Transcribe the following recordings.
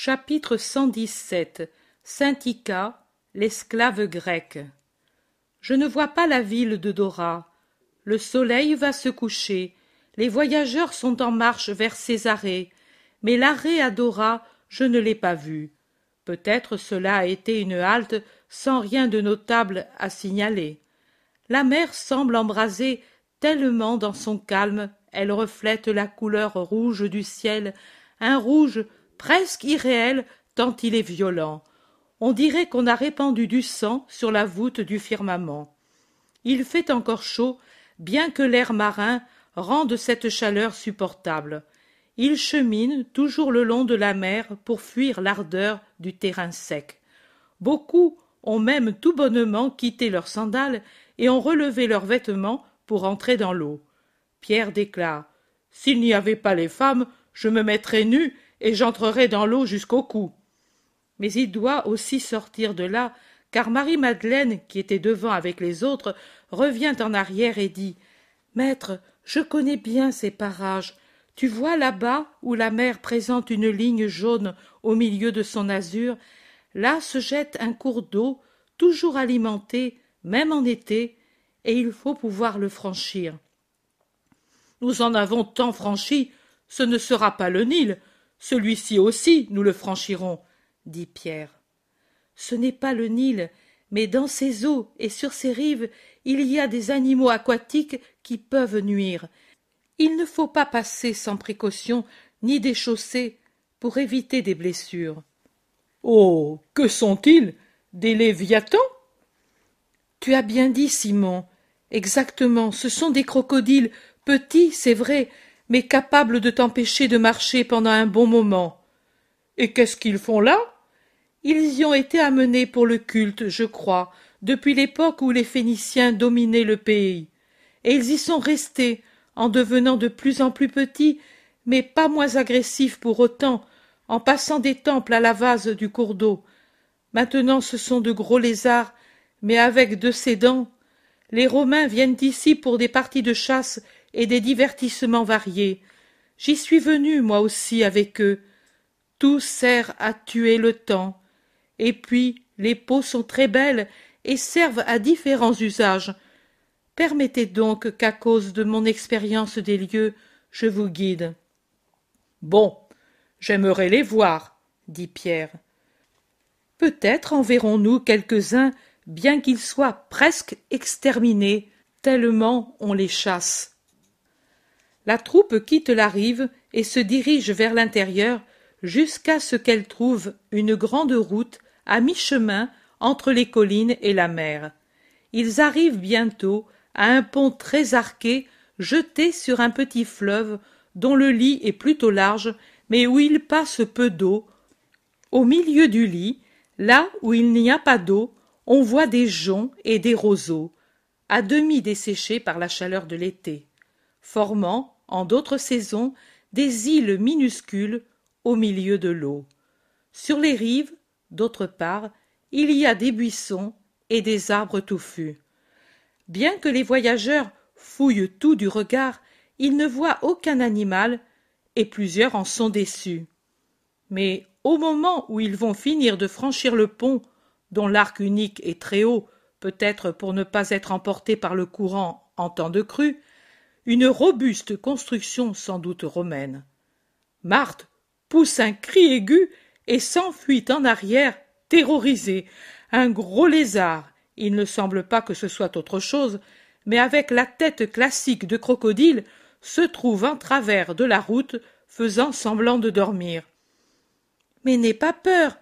Chapitre cent-dix-sept Syntica, l'esclave grec. Je ne vois pas la ville de Dora. Le soleil va se coucher. Les voyageurs sont en marche vers Césarée. Mais l'arrêt à Dora, je ne l'ai pas vu. Peut-être cela a été une halte sans rien de notable à signaler. La mer semble embraser tellement dans son calme, elle reflète la couleur rouge du ciel, un rouge presque irréel tant il est violent. On dirait qu'on a répandu du sang sur la voûte du firmament. Il fait encore chaud, bien que l'air marin rende cette chaleur supportable. Il chemine toujours le long de la mer pour fuir l'ardeur du terrain sec. Beaucoup ont même tout bonnement quitté leurs sandales et ont relevé leurs vêtements pour entrer dans l'eau. Pierre déclare S'il n'y avait pas les femmes, je me mettrais nu et j'entrerai dans l'eau jusqu'au cou. Mais il doit aussi sortir de là, car Marie-Madeleine, qui était devant avec les autres, revient en arrière et dit Maître, je connais bien ces parages. Tu vois là-bas où la mer présente une ligne jaune au milieu de son azur, là se jette un cours d'eau, toujours alimenté, même en été, et il faut pouvoir le franchir. Nous en avons tant franchi, ce ne sera pas le Nil, celui-ci aussi nous le franchirons, dit Pierre. Ce n'est pas le Nil, mais dans ses eaux et sur ses rives, il y a des animaux aquatiques qui peuvent nuire. Il ne faut pas passer sans précaution ni déchausser pour éviter des blessures. Oh. Que sont-ils? Des léviathans? Tu as bien dit, Simon. Exactement, ce sont des crocodiles, petits, c'est vrai, mais capables de t'empêcher de marcher pendant un bon moment. Et qu'est-ce qu'ils font là? Ils y ont été amenés pour le culte, je crois, depuis l'époque où les Phéniciens dominaient le pays. Et ils y sont restés, en devenant de plus en plus petits, mais pas moins agressifs pour autant, en passant des temples à la vase du cours d'eau. Maintenant ce sont de gros lézards, mais avec de ces dents. Les Romains viennent ici pour des parties de chasse et des divertissements variés. J'y suis venu, moi aussi, avec eux. Tout sert à tuer le temps. Et puis, les peaux sont très belles et servent à différents usages. Permettez donc qu'à cause de mon expérience des lieux, je vous guide. Bon, j'aimerais les voir, dit Pierre. Peut-être en verrons-nous quelques-uns, bien qu'ils soient presque exterminés, tellement on les chasse. La troupe quitte la rive et se dirige vers l'intérieur jusqu'à ce qu'elle trouve une grande route à mi-chemin entre les collines et la mer. Ils arrivent bientôt à un pont très arqué jeté sur un petit fleuve dont le lit est plutôt large mais où il passe peu d'eau. Au milieu du lit, là où il n'y a pas d'eau, on voit des joncs et des roseaux, à demi desséchés par la chaleur de l'été, formant en d'autres saisons, des îles minuscules au milieu de l'eau. Sur les rives, d'autre part, il y a des buissons et des arbres touffus. Bien que les voyageurs fouillent tout du regard, ils ne voient aucun animal, et plusieurs en sont déçus. Mais au moment où ils vont finir de franchir le pont, dont l'arc unique est très haut, peut-être pour ne pas être emporté par le courant en temps de crue, une robuste construction sans doute romaine. Marthe pousse un cri aigu et s'enfuit en arrière, terrorisée. Un gros lézard, il ne semble pas que ce soit autre chose, mais avec la tête classique de crocodile, se trouve en travers de la route, faisant semblant de dormir. Mais n'aie pas peur,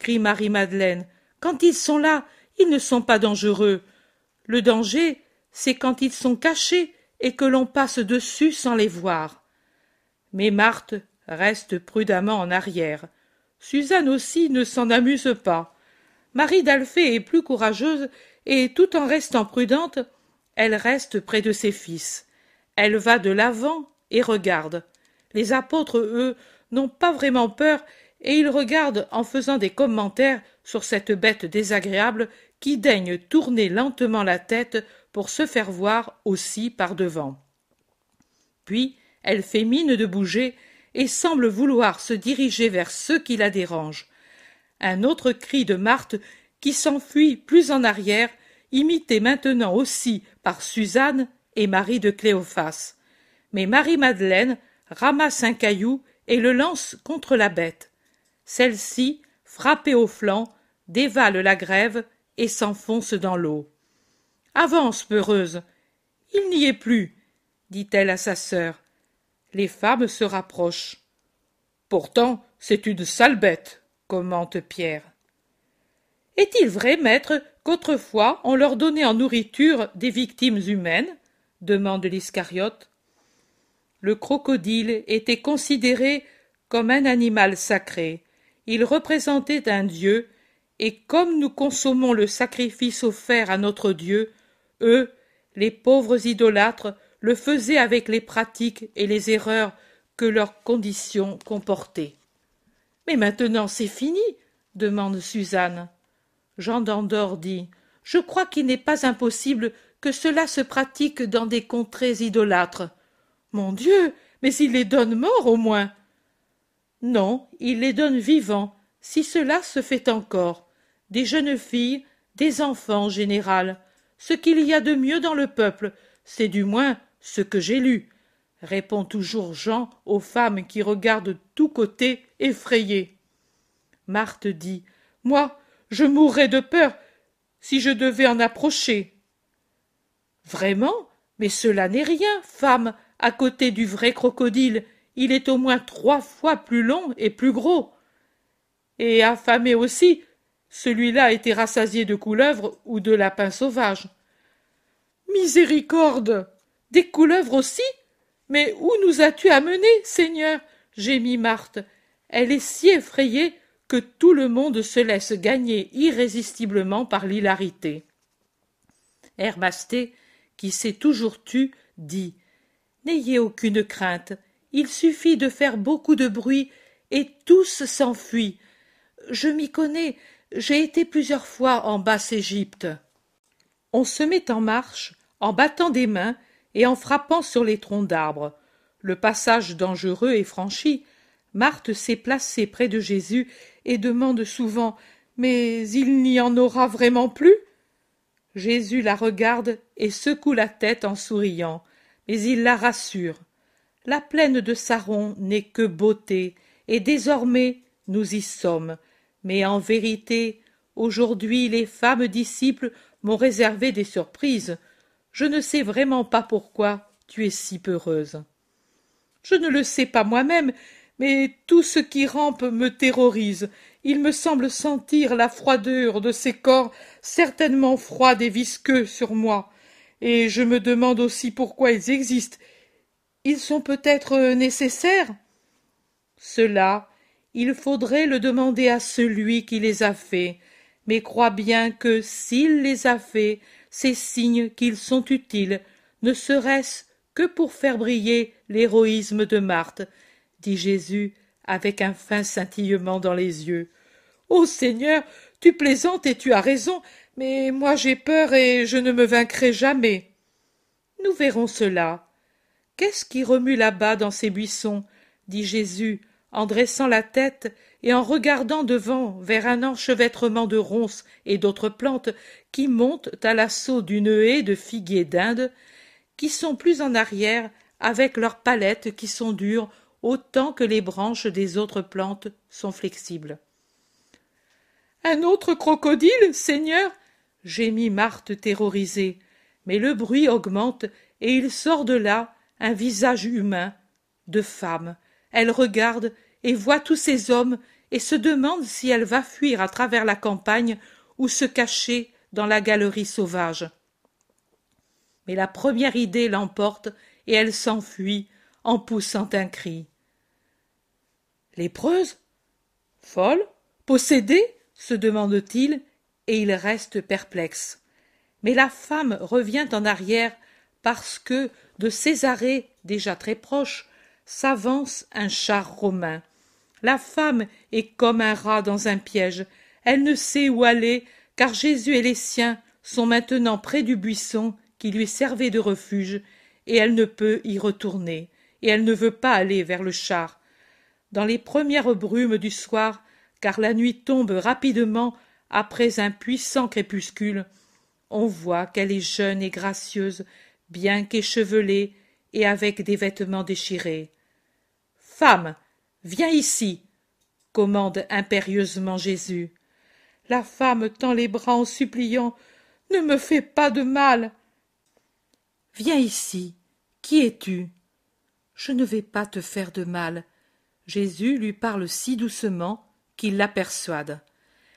crie Marie-Madeleine. Quand ils sont là, ils ne sont pas dangereux. Le danger, c'est quand ils sont cachés et que l'on passe dessus sans les voir. Mais Marthe reste prudemment en arrière. Suzanne aussi ne s'en amuse pas. Marie d'Alphée est plus courageuse et, tout en restant prudente, elle reste près de ses fils. Elle va de l'avant et regarde. Les apôtres, eux, n'ont pas vraiment peur et ils regardent en faisant des commentaires sur cette bête désagréable qui daigne tourner lentement la tête pour se faire voir aussi par devant. Puis elle fait mine de bouger, et semble vouloir se diriger vers ceux qui la dérangent. Un autre cri de Marthe qui s'enfuit plus en arrière, imité maintenant aussi par Suzanne et Marie de Cléophas. Mais Marie-Madeleine ramasse un caillou et le lance contre la bête. Celle-ci, frappée au flanc, dévale la grève et s'enfonce dans l'eau. Avance, peureuse. Il n'y est plus, dit-elle à sa sœur. Les femmes se rapprochent. Pourtant, c'est une sale bête, commente Pierre. Est-il vrai, maître, qu'autrefois on leur donnait en nourriture des victimes humaines? demande l'Iscariote. Le crocodile était considéré comme un animal sacré. Il représentait un dieu, et comme nous consommons le sacrifice offert à notre Dieu, eux, les pauvres idolâtres, le faisaient avec les pratiques et les erreurs que leurs conditions comportaient. Mais maintenant c'est fini demande Suzanne. Jean d'Andorre dit Je crois qu'il n'est pas impossible que cela se pratique dans des contrées idolâtres. Mon Dieu, mais il les donne morts au moins. Non, il les donne vivants, si cela se fait encore. Des jeunes filles, des enfants en général. Ce qu'il y a de mieux dans le peuple, c'est du moins ce que j'ai lu, répond toujours Jean aux femmes qui regardent de tous côtés effrayées. Marthe dit Moi, je mourrais de peur si je devais en approcher. Vraiment? Mais cela n'est rien, femme, à côté du vrai crocodile. Il est au moins trois fois plus long et plus gros. Et affamé aussi. Celui-là était rassasié de couleuvres ou de lapins sauvages. Miséricorde. Des couleuvres aussi? Mais où nous as-tu amenés, Seigneur? Gémit Marthe. Elle est si effrayée que tout le monde se laisse gagner irrésistiblement par l'hilarité. Herbasté, qui s'est toujours tu, dit N'ayez aucune crainte, il suffit de faire beaucoup de bruit et tous s'enfuient. Je m'y connais, j'ai été plusieurs fois en basse Égypte. On se met en marche, en battant des mains et en frappant sur les troncs d'arbres. Le passage dangereux est franchi. Marthe s'est placée près de Jésus et demande souvent Mais il n'y en aura vraiment plus? Jésus la regarde et secoue la tête en souriant, mais il la rassure. La plaine de Saron n'est que beauté, et désormais nous y sommes. Mais en vérité, aujourd'hui les femmes disciples m'ont réservé des surprises. Je ne sais vraiment pas pourquoi tu es si peureuse. Je ne le sais pas moi-même, mais tout ce qui rampe me terrorise. Il me semble sentir la froideur de ces corps certainement froids et visqueux sur moi. Et je me demande aussi pourquoi ils existent. Ils sont peut-être nécessaires? Cela, il faudrait le demander à celui qui les a faits, mais crois bien que s'il les a faits, c'est signe qu'ils sont utiles, ne serait-ce que pour faire briller l'héroïsme de Marthe, dit Jésus avec un fin scintillement dans les yeux. Ô Seigneur, tu plaisantes et tu as raison, mais moi j'ai peur et je ne me vaincrai jamais. Nous verrons cela. Qu'est-ce qui remue là-bas dans ces buissons? dit Jésus, en dressant la tête et en regardant devant vers un enchevêtrement de ronces et d'autres plantes qui montent à l'assaut d'une haie de figuiers d'Inde, qui sont plus en arrière avec leurs palettes qui sont dures autant que les branches des autres plantes sont flexibles. Un autre crocodile, Seigneur? Gémit Marthe terrorisée. Mais le bruit augmente, et il sort de là un visage humain, de femme. Elle regarde et voit tous ces hommes et se demande si elle va fuir à travers la campagne ou se cacher dans la galerie sauvage. Mais la première idée l'emporte et elle s'enfuit en poussant un cri. Lépreuse? Folle? Possédée? se demande-t-il, et il reste perplexe. Mais la femme revient en arrière parce que, de Césarée, déjà très proche, s'avance un char romain. La femme est comme un rat dans un piège. Elle ne sait où aller, car Jésus et les siens sont maintenant près du buisson qui lui servait de refuge, et elle ne peut y retourner, et elle ne veut pas aller vers le char. dans les premières brumes du soir, car la nuit tombe rapidement après un puissant crépuscule, on voit qu'elle est jeune et gracieuse, bien qu'échevelée et avec des vêtements déchirés. Femme, viens ici, commande impérieusement Jésus. La femme tend les bras en suppliant. Ne me fais pas de mal. Viens ici. Qui es-tu? Je ne vais pas te faire de mal. Jésus lui parle si doucement qu'il la persuade.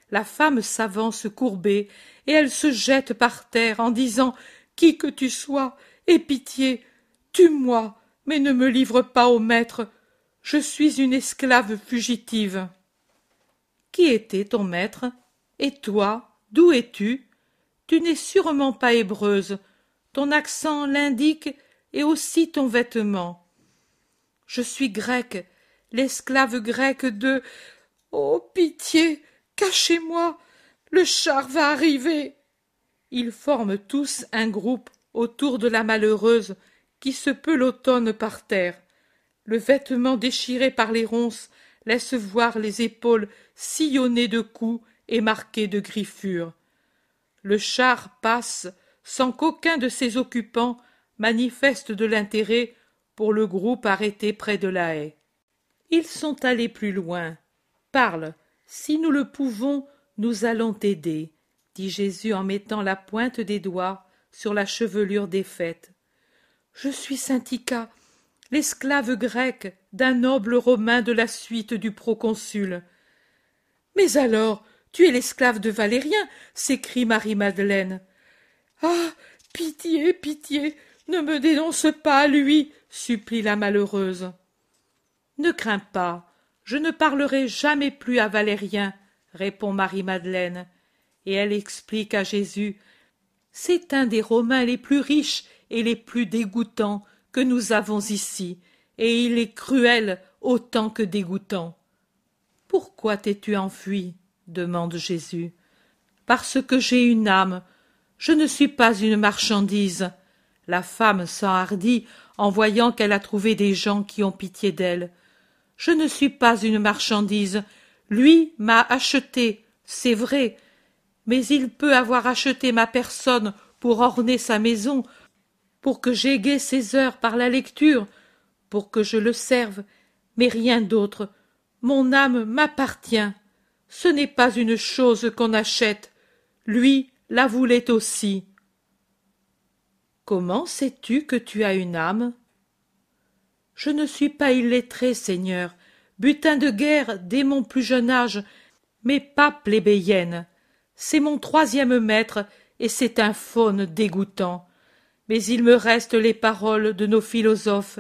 La femme s'avance courbée, et elle se jette par terre en disant Qui que tu sois, aie pitié, tue-moi, mais ne me livre pas au maître. Je suis une esclave fugitive. Qui était ton maître? Et toi, d'où es-tu? Tu n'es sûrement pas hébreuse. Ton accent l'indique, et aussi ton vêtement. Je suis grecque, l'esclave grecque de. Oh. Pitié. Cachez-moi. Le char va arriver. Ils forment tous un groupe autour de la malheureuse qui se pelotonne par terre. Le vêtement déchiré par les ronces laisse voir les épaules sillonnées de coups et marquées de griffures. Le char passe sans qu'aucun de ses occupants manifeste de l'intérêt pour le groupe arrêté près de la haie. Ils sont allés plus loin. Parle. Si nous le pouvons, nous allons t'aider, dit Jésus en mettant la pointe des doigts sur la chevelure défaite. Je suis Syntica, l'esclave grecque d'un noble romain de la suite du proconsul. Mais alors, tu es l'esclave de Valérien, s'écrie Marie-Madeleine. Ah. Pitié, pitié. Ne me dénonce pas lui, supplie la malheureuse. Ne crains pas, je ne parlerai jamais plus à Valérien, répond Marie-Madeleine, et elle explique à Jésus. C'est un des Romains les plus riches et les plus dégoûtants que nous avons ici, et il est cruel autant que dégoûtant. Pourquoi t'es-tu enfui? demande Jésus. Parce que j'ai une âme. Je ne suis pas une marchandise. La femme s'enhardit en voyant qu'elle a trouvé des gens qui ont pitié d'elle. Je ne suis pas une marchandise. Lui m'a acheté, c'est vrai, mais il peut avoir acheté ma personne pour orner sa maison, pour que j'égaie ses heures par la lecture, pour que je le serve, mais rien d'autre. Mon âme m'appartient. Ce n'est pas une chose qu'on achète. Lui la voulait aussi. Comment sais-tu que tu as une âme? Je ne suis pas illettré, Seigneur, butin de guerre dès mon plus jeune âge, mais pas plébéienne. C'est mon troisième maître, et c'est un faune dégoûtant. Mais il me reste les paroles de nos philosophes,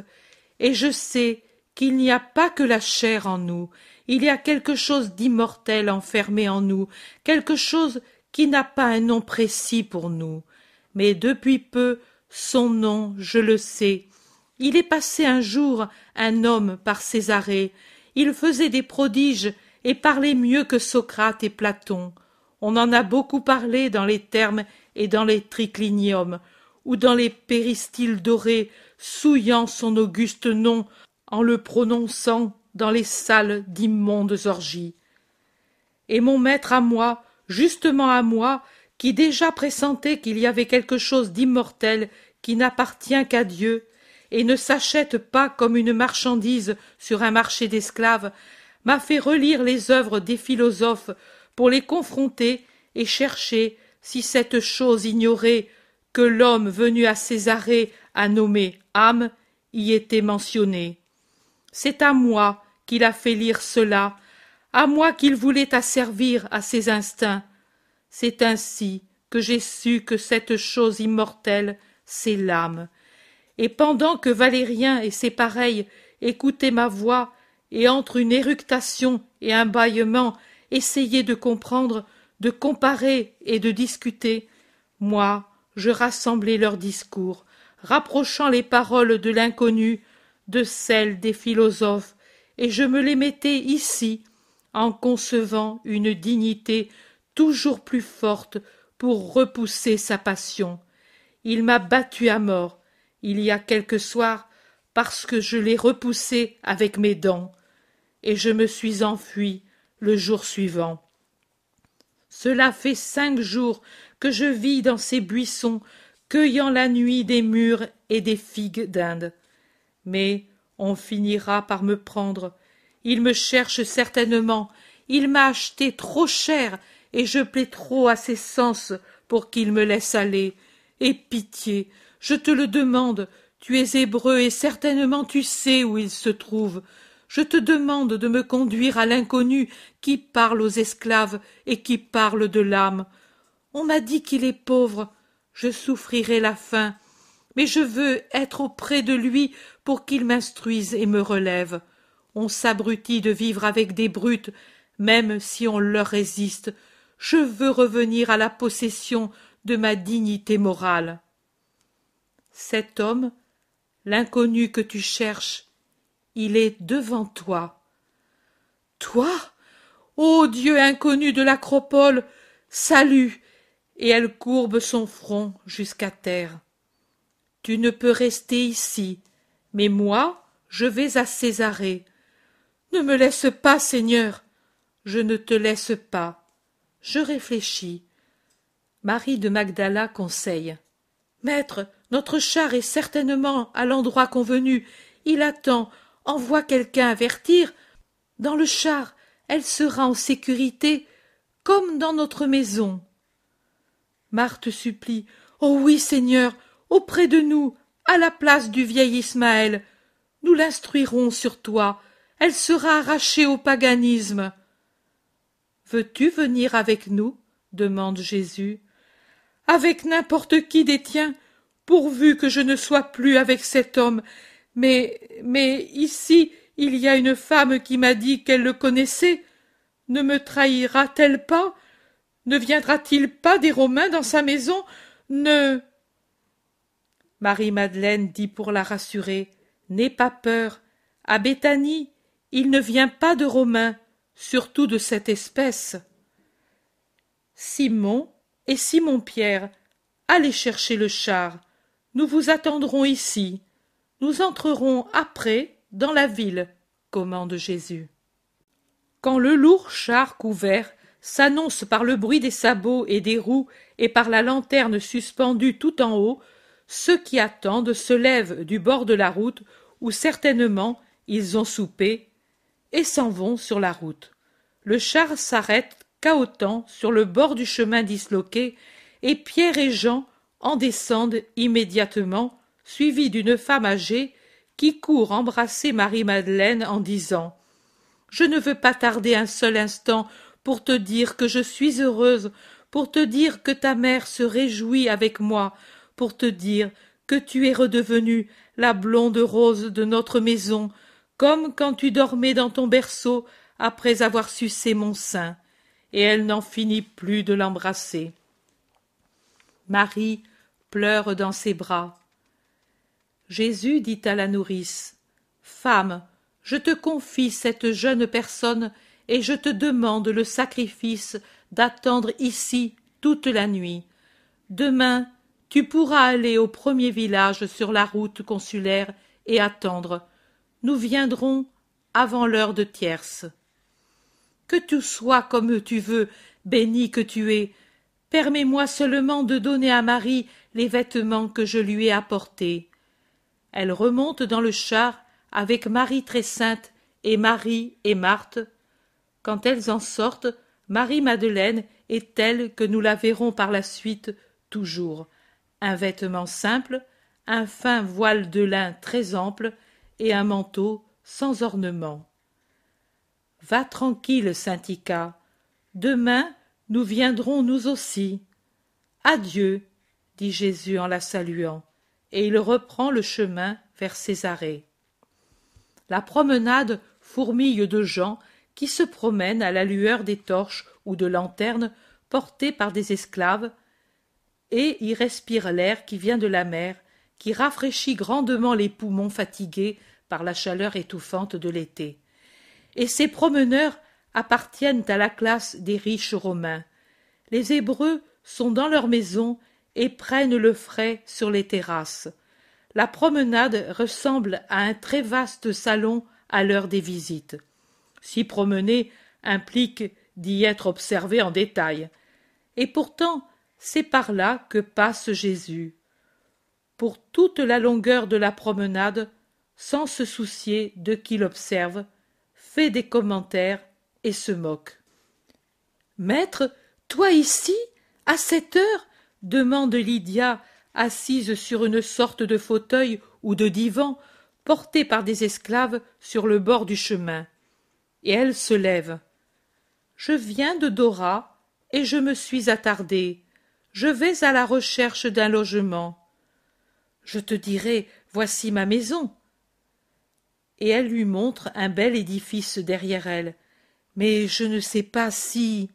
et je sais qu'il n'y a pas que la chair en nous, il y a quelque chose d'immortel enfermé en nous, quelque chose qui n'a pas un nom précis pour nous. Mais depuis peu son nom, je le sais. Il est passé un jour un homme par Césarée. Il faisait des prodiges et parlait mieux que Socrate et Platon. On en a beaucoup parlé dans les termes et dans les tricliniums, ou dans les péristyles dorés, souillant son auguste nom en le prononçant dans les salles d'immondes orgies. Et mon maître à moi, justement à moi, qui déjà pressentait qu'il y avait quelque chose d'immortel qui n'appartient qu'à Dieu, et ne s'achète pas comme une marchandise sur un marché d'esclaves, m'a fait relire les œuvres des philosophes pour les confronter et chercher si cette chose ignorée que l'homme venu à Césarée a nommée âme y était mentionnée. C'est à moi qu'il a fait lire cela, à moi qu'il voulait asservir à ses instincts, c'est ainsi que j'ai su que cette chose immortelle, c'est l'âme. Et pendant que Valérien et ses pareils écoutaient ma voix, et entre une éructation et un bâillement essayaient de comprendre, de comparer et de discuter, moi, je rassemblais leurs discours, rapprochant les paroles de l'inconnu de celles des philosophes, et je me les mettais ici, en concevant une dignité toujours plus forte pour repousser sa passion. Il m'a battu à mort, il y a quelques soirs, parce que je l'ai repoussé avec mes dents. et je me suis enfui le jour suivant. Cela fait cinq jours que je vis dans ces buissons, cueillant la nuit des mûres et des figues d'Inde. Mais on finira par me prendre. Il me cherche certainement. Il m'a acheté trop cher, et je plais trop à ses sens pour qu'il me laisse aller. Et pitié, je te le demande, tu es hébreu et certainement tu sais où il se trouve. Je te demande de me conduire à l'inconnu qui parle aux esclaves et qui parle de l'âme. On m'a dit qu'il est pauvre. Je souffrirai la faim. Mais je veux être auprès de lui pour qu'il m'instruise et me relève. On s'abrutit de vivre avec des brutes, même si on leur résiste. Je veux revenir à la possession de ma dignité morale. Cet homme, l'inconnu que tu cherches, il est devant toi. Toi Ô Dieu inconnu de l'acropole, salut Et elle courbe son front jusqu'à terre. Tu ne peux rester ici, mais moi, je vais à Césarée. Ne me laisse pas, Seigneur. Je ne te laisse pas. Je réfléchis. Marie de Magdala conseille. Maître, notre char est certainement à l'endroit convenu. Il attend. Envoie quelqu'un avertir. Dans le char, elle sera en sécurité, comme dans notre maison. Marthe supplie. Oh oui, Seigneur, auprès de nous, à la place du vieil Ismaël. Nous l'instruirons sur toi. Elle sera arrachée au paganisme. Veux-tu venir avec nous? demande Jésus. Avec n'importe qui des tiens, pourvu que je ne sois plus avec cet homme. Mais, mais ici, il y a une femme qui m'a dit qu'elle le connaissait. Ne me trahira-t-elle pas? Ne viendra-t-il pas des Romains dans sa maison? Ne. Marie-Madeleine dit pour la rassurer N'aie pas peur. À Béthanie, il ne vient pas de Romains, surtout de cette espèce. Simon et Simon-Pierre, allez chercher le char. Nous vous attendrons ici. Nous entrerons après dans la ville, commande Jésus. Quand le lourd char couvert s'annonce par le bruit des sabots et des roues et par la lanterne suspendue tout en haut, ceux qui attendent se lèvent du bord de la route où certainement ils ont soupé et s'en vont sur la route. Le char s'arrête cahotant sur le bord du chemin disloqué, et Pierre et Jean en descendent immédiatement, suivis d'une femme âgée qui court embrasser Marie-Madeleine en disant Je ne veux pas tarder un seul instant pour te dire que je suis heureuse, pour te dire que ta mère se réjouit avec moi, pour te dire que tu es redevenue la blonde rose de notre maison, comme quand tu dormais dans ton berceau après avoir sucé mon sein et elle n'en finit plus de l'embrasser. Marie pleure dans ses bras. Jésus dit à la nourrice Femme, je te confie cette jeune personne et je te demande le sacrifice d'attendre ici toute la nuit. Demain, tu pourras aller au premier village sur la route consulaire et attendre. Nous viendrons avant l'heure de tierce que tu sois comme tu veux, béni que tu es. Permets-moi seulement de donner à Marie les vêtements que je lui ai apportés. Elle remonte dans le char avec Marie très sainte et Marie et Marthe. Quand elles en sortent, Marie-Madeleine est telle que nous la verrons par la suite toujours. Un vêtement simple, un fin voile de lin très ample et un manteau sans ornement. Va tranquille, Saint-Ica. Demain, nous viendrons nous aussi. Adieu, dit Jésus en la saluant, et il reprend le chemin vers Césarée. La promenade fourmille de gens qui se promènent à la lueur des torches ou de lanternes portées par des esclaves, et y respirent l'air qui vient de la mer, qui rafraîchit grandement les poumons fatigués par la chaleur étouffante de l'été et ces promeneurs appartiennent à la classe des riches romains. Les Hébreux sont dans leurs maisons et prennent le frais sur les terrasses. La promenade ressemble à un très vaste salon à l'heure des visites. S'y promener implique d'y être observé en détail. Et pourtant, c'est par là que passe Jésus. Pour toute la longueur de la promenade, sans se soucier de qui l'observe, fait des commentaires et se moque. Maître, toi ici, à cette heure demande Lydia, assise sur une sorte de fauteuil ou de divan, porté par des esclaves sur le bord du chemin. Et elle se lève. Je viens de Dora, et je me suis attardée. Je vais à la recherche d'un logement. Je te dirai, voici ma maison. Et elle lui montre un bel édifice derrière elle. Mais je ne sais pas si.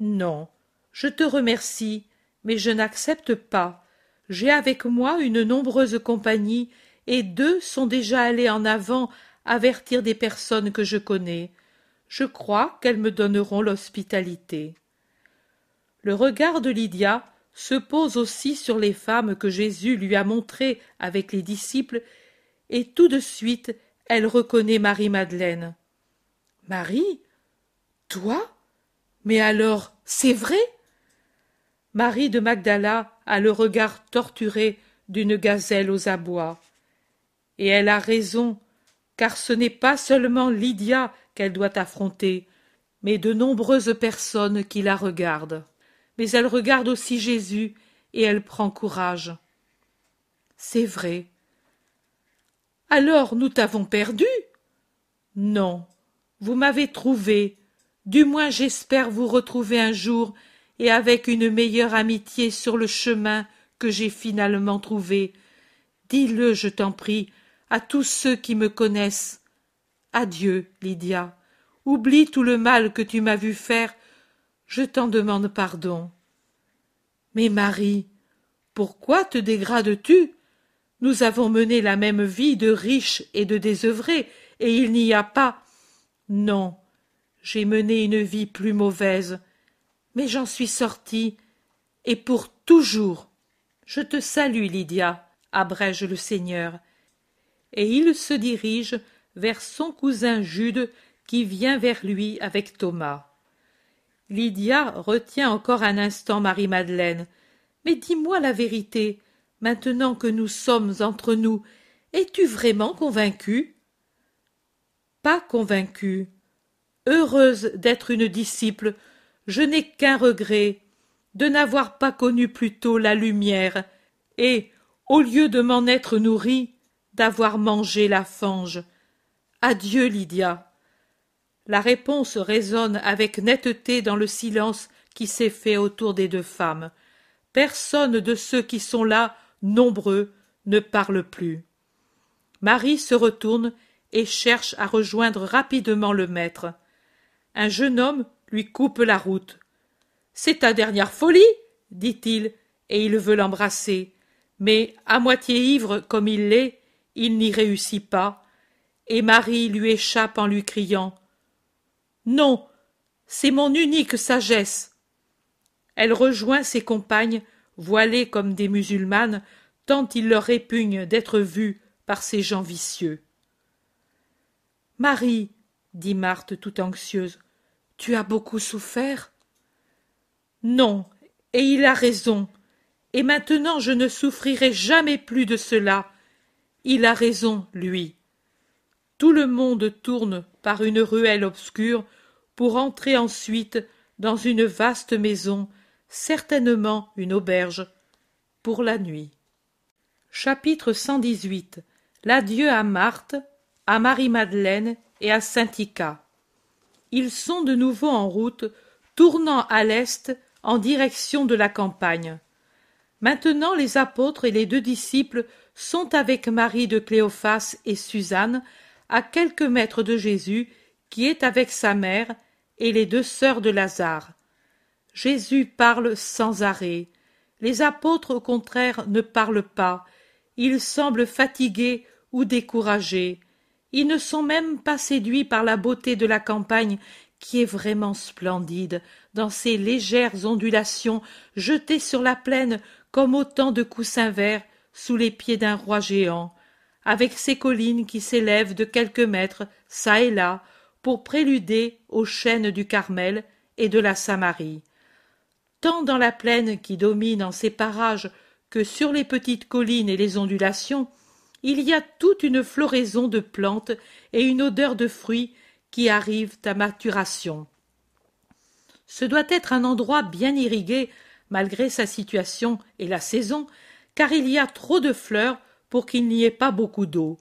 Non, je te remercie, mais je n'accepte pas. J'ai avec moi une nombreuse compagnie, et deux sont déjà allés en avant avertir des personnes que je connais. Je crois qu'elles me donneront l'hospitalité. Le regard de Lydia se pose aussi sur les femmes que Jésus lui a montrées avec les disciples, et tout de suite elle reconnaît Marie-Madeleine. Marie? Toi? Mais alors, c'est vrai? Marie de Magdala a le regard torturé d'une gazelle aux abois. Et elle a raison, car ce n'est pas seulement Lydia qu'elle doit affronter, mais de nombreuses personnes qui la regardent. Mais elle regarde aussi Jésus, et elle prend courage. C'est vrai. Alors nous t'avons perdu? Non. Vous m'avez trouvé. Du moins j'espère vous retrouver un jour et avec une meilleure amitié sur le chemin que j'ai finalement trouvé. Dis-le, je t'en prie, à tous ceux qui me connaissent. Adieu, Lydia. Oublie tout le mal que tu m'as vu faire. Je t'en demande pardon. Mais Marie, pourquoi te dégrades-tu? Nous avons mené la même vie de riche et de désœuvré, et il n'y a pas. Non, j'ai mené une vie plus mauvaise mais j'en suis sortie, et pour toujours. Je te salue, Lydia, abrège le Seigneur. Et il se dirige vers son cousin Jude qui vient vers lui avec Thomas. Lydia retient encore un instant Marie-Madeleine. Mais dis-moi la vérité, maintenant que nous sommes entre nous, es-tu vraiment convaincue Pas convaincue. Heureuse d'être une disciple je n'ai qu'un regret de n'avoir pas connu plus tôt la lumière et au lieu de m'en être nourri d'avoir mangé la fange. Adieu lydia. La réponse résonne avec netteté dans le silence qui s'est fait autour des deux femmes. Personne de ceux qui sont là nombreux ne parle plus. Marie se retourne et cherche à rejoindre rapidement le maître. Un jeune homme lui coupe la route. C'est ta dernière folie, dit-il, et il veut l'embrasser. Mais, à moitié ivre comme il l'est, il n'y réussit pas, et Marie lui échappe en lui criant. Non. C'est mon unique sagesse. Elle rejoint ses compagnes, voilées comme des musulmanes, tant il leur répugne d'être vues par ces gens vicieux. Marie, dit Marthe tout anxieuse, tu as beaucoup souffert Non, et il a raison. Et maintenant je ne souffrirai jamais plus de cela. Il a raison, lui. Tout le monde tourne par une ruelle obscure pour entrer ensuite dans une vaste maison, certainement une auberge, pour la nuit. Chapitre 118 L'adieu à Marthe, à Marie-Madeleine et à Saint-Ica ils sont de nouveau en route, tournant à l'est en direction de la campagne. Maintenant les apôtres et les deux disciples sont avec Marie de Cléophas et Suzanne, à quelques mètres de Jésus, qui est avec sa mère, et les deux sœurs de Lazare. Jésus parle sans arrêt. Les apôtres, au contraire, ne parlent pas. Ils semblent fatigués ou découragés. Ils ne sont même pas séduits par la beauté de la campagne qui est vraiment splendide dans ses légères ondulations jetées sur la plaine comme autant de coussins verts sous les pieds d'un roi géant, avec ses collines qui s'élèvent de quelques mètres çà et là pour préluder aux chaînes du Carmel et de la Samarie. Tant dans la plaine qui domine en ces parages que sur les petites collines et les ondulations, il y a toute une floraison de plantes et une odeur de fruits qui arrivent à maturation. Ce doit être un endroit bien irrigué, malgré sa situation et la saison, car il y a trop de fleurs pour qu'il n'y ait pas beaucoup d'eau.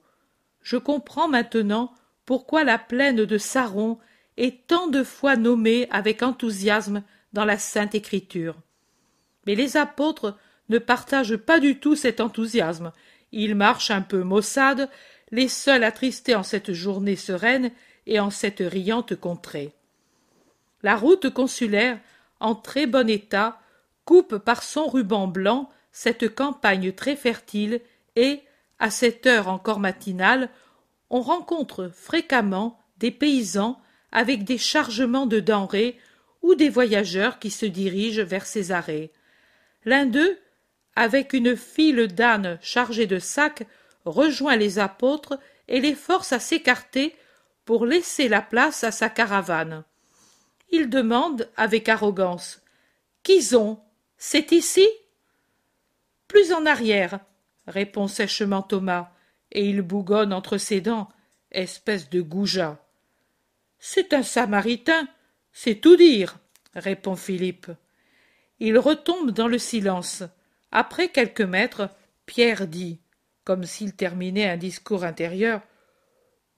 Je comprends maintenant pourquoi la plaine de Saron est tant de fois nommée avec enthousiasme dans la Sainte Écriture. Mais les apôtres ne partagent pas du tout cet enthousiasme. Ils marchent un peu maussades, les seuls attristés en cette journée sereine et en cette riante contrée. La route consulaire, en très bon état, coupe par son ruban blanc cette campagne très fertile et, à cette heure encore matinale, on rencontre fréquemment des paysans avec des chargements de denrées ou des voyageurs qui se dirigent vers Césarée. L'un d'eux, avec une file d'ânes chargés de sacs, rejoint les apôtres et les force à s'écarter pour laisser la place à sa caravane. Il demande avec arrogance. Qu'ils ont C'est ici? Plus en arrière, répond sèchement Thomas, et il bougonne entre ses dents. Espèce de goujat. C'est un samaritain, c'est tout dire, répond Philippe. Il retombe dans le silence. Après quelques mètres, Pierre dit, comme s'il terminait un discours intérieur.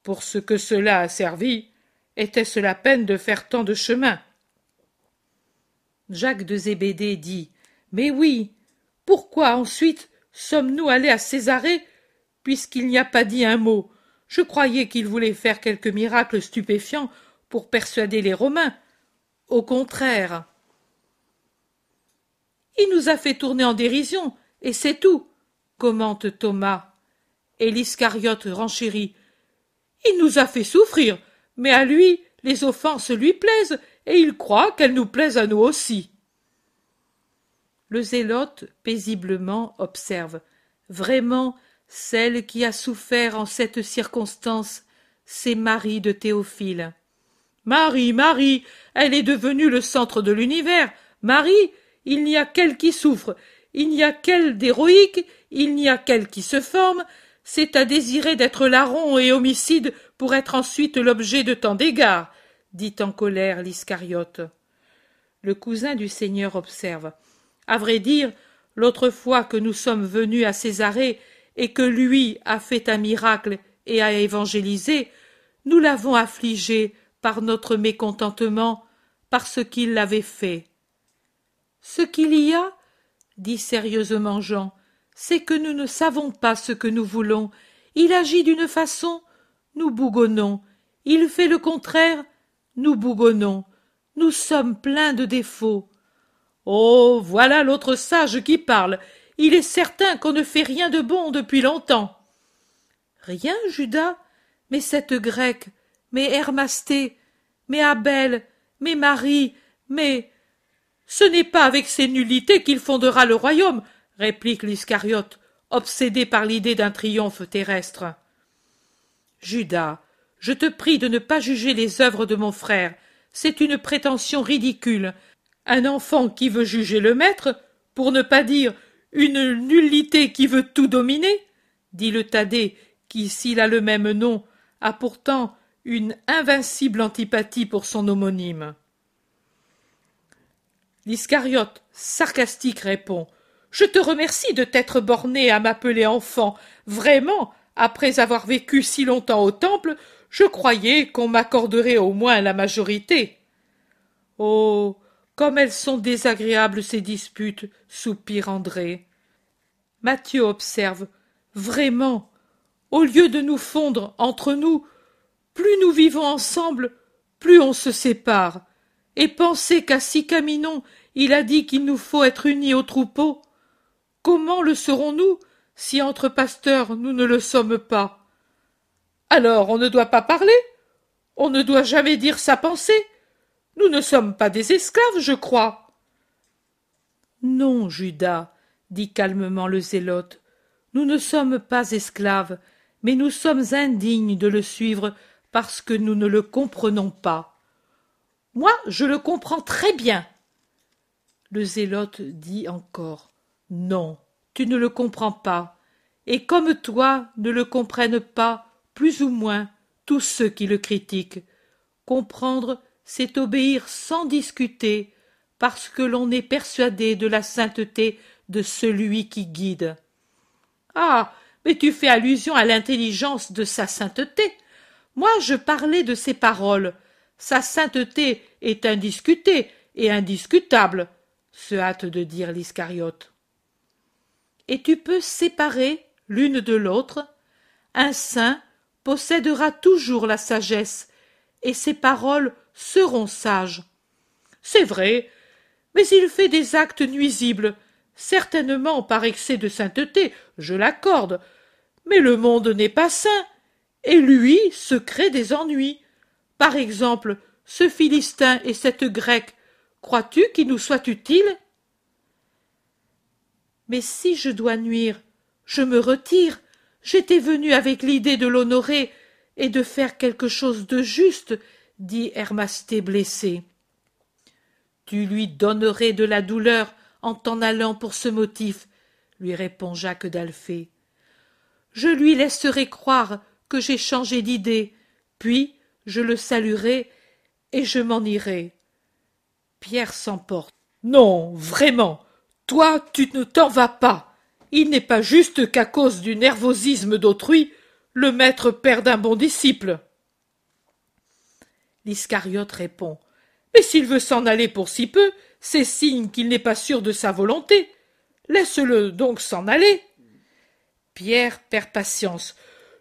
Pour ce que cela a servi, était-ce la peine de faire tant de chemin? Jacques de Zébédée dit. Mais oui. Pourquoi ensuite sommes-nous allés à Césarée, puisqu'il n'y a pas dit un mot? Je croyais qu'il voulait faire quelque miracle stupéfiant pour persuader les Romains. Au contraire. Il nous a fait tourner en dérision, et c'est tout, commente Thomas. Et l'Iscariote renchérit. Il nous a fait souffrir, mais à lui, les offenses lui plaisent, et il croit qu'elles nous plaisent à nous aussi. Le zélote paisiblement observe. Vraiment, celle qui a souffert en cette circonstance, c'est Marie de Théophile. Marie, Marie, elle est devenue le centre de l'univers. Marie, il n'y a qu'elle qui souffre, il n'y a qu'elle d'héroïque, il n'y a qu'elle qui se forme, c'est à désirer d'être larron et homicide pour être ensuite l'objet de tant d'égards, dit en colère l'Iscariote. Le cousin du Seigneur observe. À vrai dire, l'autre fois que nous sommes venus à Césarée et que lui a fait un miracle et a évangélisé, nous l'avons affligé par notre mécontentement, parce qu'il l'avait fait. Ce qu'il y a, dit sérieusement Jean, c'est que nous ne savons pas ce que nous voulons. Il agit d'une façon, nous bougonnons. Il fait le contraire, nous bougonnons. Nous sommes pleins de défauts. Oh. Voilà l'autre sage qui parle. Il est certain qu'on ne fait rien de bon depuis longtemps. Rien, Judas? Mais cette grecque, mais Hermasté, mais Abel, mais Marie, mais. Ce n'est pas avec ces nullités qu'il fondera le royaume, réplique l'Iscariote, obsédé par l'idée d'un triomphe terrestre. Judas, je te prie de ne pas juger les œuvres de mon frère. C'est une prétention ridicule. Un enfant qui veut juger le maître, pour ne pas dire une nullité qui veut tout dominer, dit le Thaddée, qui, s'il a le même nom, a pourtant une invincible antipathie pour son homonyme. L'Iscariote, sarcastique, répond Je te remercie de t'être borné à m'appeler enfant. Vraiment, après avoir vécu si longtemps au temple, je croyais qu'on m'accorderait au moins la majorité. Oh. Comme elles sont désagréables ces disputes, soupire André. Mathieu observe. Vraiment. Au lieu de nous fondre entre nous, plus nous vivons ensemble, plus on se sépare. Et pensez qu'à Sicaminon, il a dit qu'il nous faut être unis au troupeau. Comment le serons-nous si entre pasteurs nous ne le sommes pas? Alors on ne doit pas parler On ne doit jamais dire sa pensée Nous ne sommes pas des esclaves, je crois. Non, Judas, dit calmement le zélote, nous ne sommes pas esclaves, mais nous sommes indignes de le suivre parce que nous ne le comprenons pas. Moi, je le comprends très bien. Le zélote dit encore. Non, tu ne le comprends pas. Et comme toi ne le comprennent pas, plus ou moins, tous ceux qui le critiquent. Comprendre, c'est obéir sans discuter, parce que l'on est persuadé de la sainteté de celui qui guide. Ah. Mais tu fais allusion à l'intelligence de sa sainteté. Moi je parlais de ses paroles. Sa sainteté est indiscutée et indiscutable, se hâte de dire l'Iscariote. Et tu peux séparer l'une de l'autre. Un saint possédera toujours la sagesse, et ses paroles seront sages. C'est vrai, mais il fait des actes nuisibles, certainement par excès de sainteté, je l'accorde, mais le monde n'est pas sain, et lui se crée des ennuis. Par exemple, ce Philistin et cette Grecque, crois-tu qu'ils nous soient utiles? Mais si je dois nuire, je me retire. J'étais venu avec l'idée de l'honorer et de faire quelque chose de juste, dit Hermasté blessé. Tu lui donnerais de la douleur en t'en allant pour ce motif, lui répond Jacques d'Alphée je lui laisserai croire que j'ai changé d'idée, puis je le saluerai et je m'en irai. Pierre s'emporte. Non, vraiment, toi tu ne t'en vas pas. Il n'est pas juste qu'à cause du nervosisme d'autrui, le maître perde un bon disciple. L'Iscariote répond. Mais s'il veut s'en aller pour si peu, c'est signe qu'il n'est pas sûr de sa volonté. Laisse-le donc s'en aller. Pierre perd patience.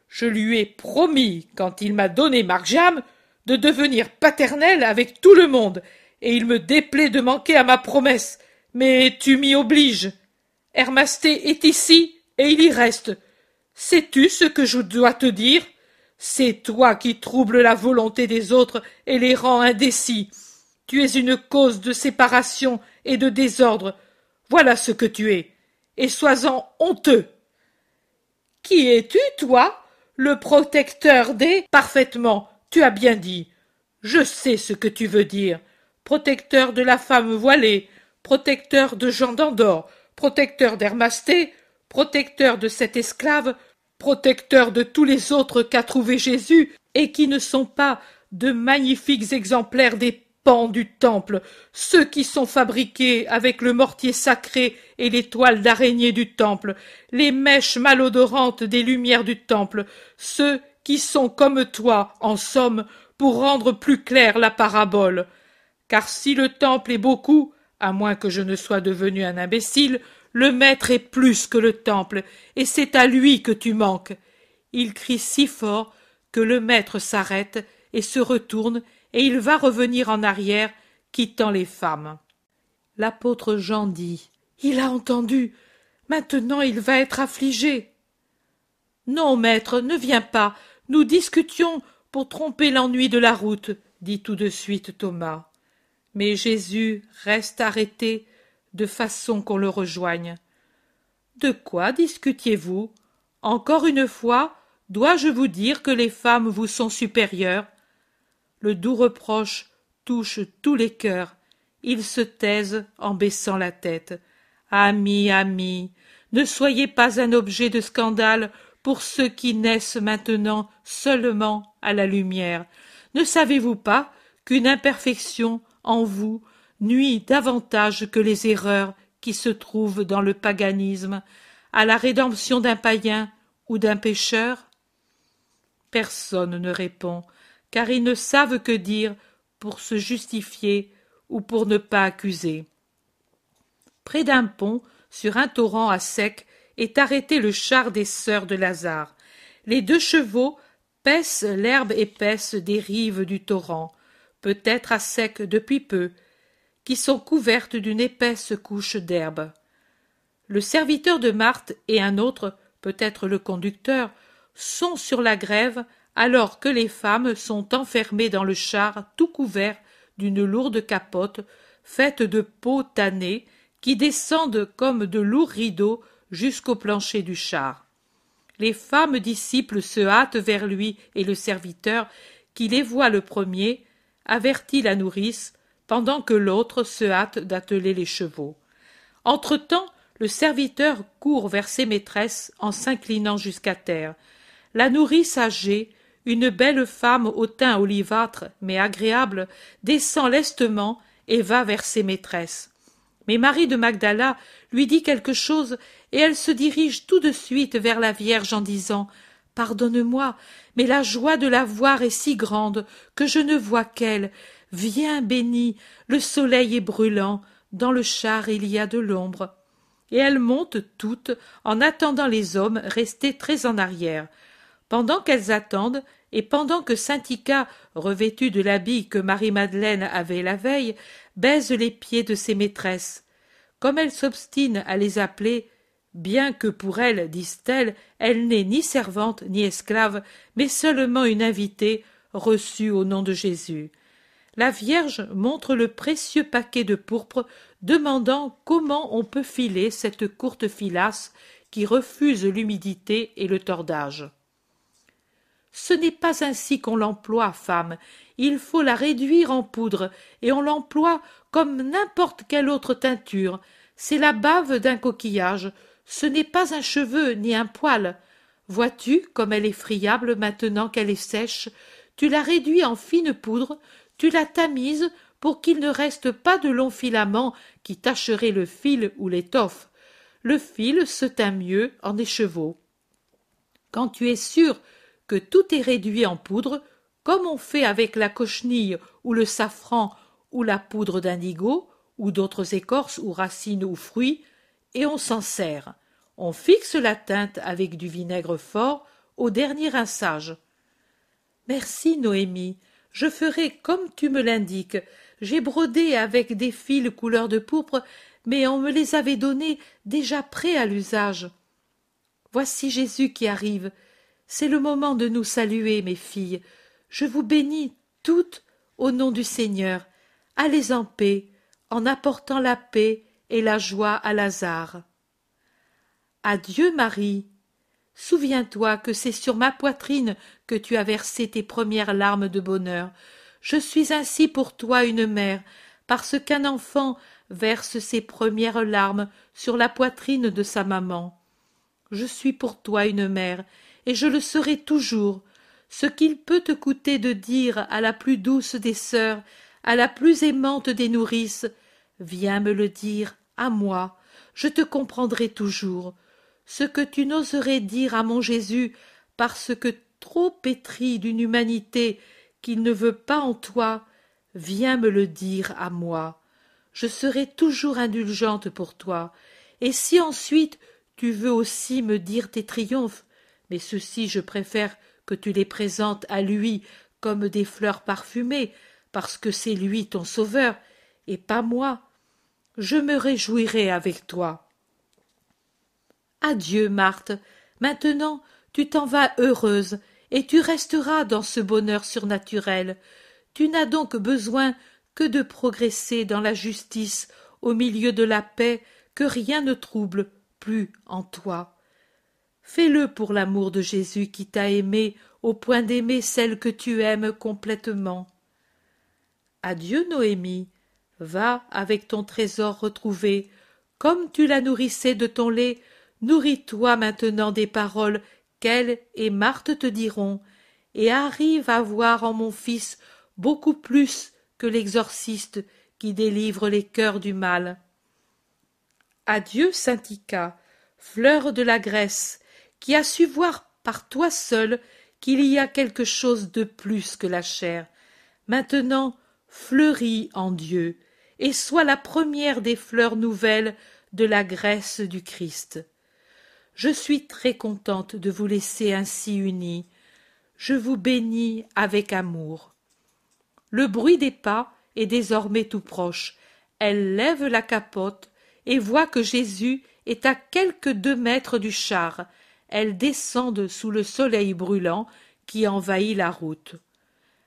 Je lui ai promis, quand il m'a donné Marjam, de devenir paternel avec tout le monde, et il me déplaît de manquer à ma promesse. Mais tu m'y obliges. Hermasté est ici, et il y reste. Sais-tu ce que je dois te dire? C'est toi qui troubles la volonté des autres et les rends indécis. Tu es une cause de séparation et de désordre. Voilà ce que tu es. Et sois-en honteux. Qui es-tu, toi Le protecteur des. Parfaitement, tu as bien dit. Je sais ce que tu veux dire. Protecteur de la femme voilée, protecteur de Jean d'Andorre, protecteur d'Hermasté, protecteur de cet esclave, protecteur de tous les autres qu'a trouvé Jésus et qui ne sont pas de magnifiques exemplaires des du temple, ceux qui sont fabriqués avec le mortier sacré et les toiles d'araignée du temple, les mèches malodorantes des lumières du temple, ceux qui sont comme toi, en somme, pour rendre plus claire la parabole. Car si le temple est beaucoup, à moins que je ne sois devenu un imbécile, le maître est plus que le temple, et c'est à lui que tu manques. Il crie si fort que le maître s'arrête et se retourne et il va revenir en arrière, quittant les femmes. L'apôtre Jean dit Il a entendu. Maintenant il va être affligé. Non, maître, ne viens pas. Nous discutions pour tromper l'ennui de la route, dit tout de suite Thomas. Mais Jésus reste arrêté, de façon qu'on le rejoigne. De quoi discutiez-vous? Encore une fois, dois-je vous dire que les femmes vous sont supérieures? Le doux reproche touche tous les cœurs. Ils se taisent en baissant la tête. Amis, amis, ne soyez pas un objet de scandale pour ceux qui naissent maintenant seulement à la lumière. Ne savez-vous pas qu'une imperfection en vous nuit davantage que les erreurs qui se trouvent dans le paganisme à la rédemption d'un païen ou d'un pécheur? Personne ne répond, car ils ne savent que dire pour se justifier ou pour ne pas accuser. Près d'un pont, sur un torrent à sec, est arrêté le char des sœurs de Lazare. Les deux chevaux paissent l'herbe épaisse des rives du torrent, peut-être à sec depuis peu, qui sont couvertes d'une épaisse couche d'herbe. Le serviteur de Marthe et un autre, peut-être le conducteur, sont sur la grève alors que les femmes sont enfermées dans le char tout couvert d'une lourde capote faite de peaux tannées qui descendent comme de lourds rideaux jusqu'au plancher du char. Les femmes disciples se hâtent vers lui et le serviteur qui les voit le premier, avertit la nourrice, pendant que l'autre se hâte d'atteler les chevaux. Entre-temps, le serviteur court vers ses maîtresses en s'inclinant jusqu'à terre. La nourrice âgée, une belle femme au teint olivâtre mais agréable, descend lestement et va vers ses maîtresses. Mais Marie de Magdala lui dit quelque chose, et elle se dirige tout de suite vers la Vierge en disant Pardonne-moi, mais la joie de la voir est si grande que je ne vois qu'elle. Viens, bénie, le soleil est brûlant, dans le char il y a de l'ombre. Et elles montent toutes en attendant les hommes restés très en arrière. Pendant qu'elles attendent, et pendant que Saint-Ica, revêtue de l'habit que Marie-Madeleine avait la veille, baise les pieds de ses maîtresses. Comme elle s'obstine à les appeler, bien que pour elle, disent-elles, elle n'est ni servante ni esclave, mais seulement une invitée reçue au nom de Jésus. La Vierge montre le précieux paquet de pourpre, demandant comment on peut filer cette courte filasse qui refuse l'humidité et le tordage. Ce n'est pas ainsi qu'on l'emploie, femme. Il faut la réduire en poudre, et on l'emploie comme n'importe quelle autre teinture. C'est la bave d'un coquillage. Ce n'est pas un cheveu ni un poil. Vois-tu comme elle est friable maintenant qu'elle est sèche? Tu la réduis en fine poudre, tu la tamises pour qu'il ne reste pas de longs filaments qui tacheraient le fil ou l'étoffe. Le fil se teint mieux en des chevaux. Quand tu es sûr que tout est réduit en poudre, comme on fait avec la cochenille ou le safran ou la poudre d'indigo ou d'autres écorces ou racines ou fruits, et on s'en sert. On fixe la teinte avec du vinaigre fort au dernier rinçage. Merci, Noémie. Je ferai comme tu me l'indiques. J'ai brodé avec des fils couleur de pourpre, mais on me les avait donnés déjà prêts à l'usage. Voici Jésus qui arrive. C'est le moment de nous saluer, mes filles. Je vous bénis toutes au nom du Seigneur. Allez en paix, en apportant la paix la joie à Lazare. Adieu, Marie. Souviens-toi que c'est sur ma poitrine que tu as versé tes premières larmes de bonheur. Je suis ainsi pour toi une mère, parce qu'un enfant verse ses premières larmes sur la poitrine de sa maman. Je suis pour toi une mère, et je le serai toujours. Ce qu'il peut te coûter de dire à la plus douce des sœurs, à la plus aimante des nourrices, viens me le dire à moi, je te comprendrai toujours. Ce que tu n'oserais dire à mon Jésus, parce que trop pétri d'une humanité qu'il ne veut pas en toi, viens me le dire à moi. Je serai toujours indulgente pour toi. Et si ensuite tu veux aussi me dire tes triomphes, mais ceux-ci je préfère que tu les présentes à lui comme des fleurs parfumées, parce que c'est lui ton sauveur, et pas moi. Je me réjouirai avec toi. Adieu, Marthe. Maintenant tu t'en vas heureuse, et tu resteras dans ce bonheur surnaturel. Tu n'as donc besoin que de progresser dans la justice au milieu de la paix que rien ne trouble plus en toi. Fais-le pour l'amour de Jésus qui t'a aimé au point d'aimer celle que tu aimes complètement. Adieu, Noémie. Va avec ton trésor retrouvé. Comme tu la nourrissais de ton lait, nourris-toi maintenant des paroles qu'elle et Marthe te diront, et arrive à voir en mon fils beaucoup plus que l'exorciste qui délivre les cœurs du mal. Adieu, Saint-Ica, fleur de la Grèce, qui a su voir par toi seul qu'il y a quelque chose de plus que la chair. Maintenant, fleuris en Dieu, et sois la première des fleurs nouvelles de la Grèce du Christ. Je suis très contente de vous laisser ainsi unis. Je vous bénis avec amour. Le bruit des pas est désormais tout proche. Elle lève la capote et voit que Jésus est à quelques deux mètres du char elles descendent sous le soleil brûlant qui envahit la route.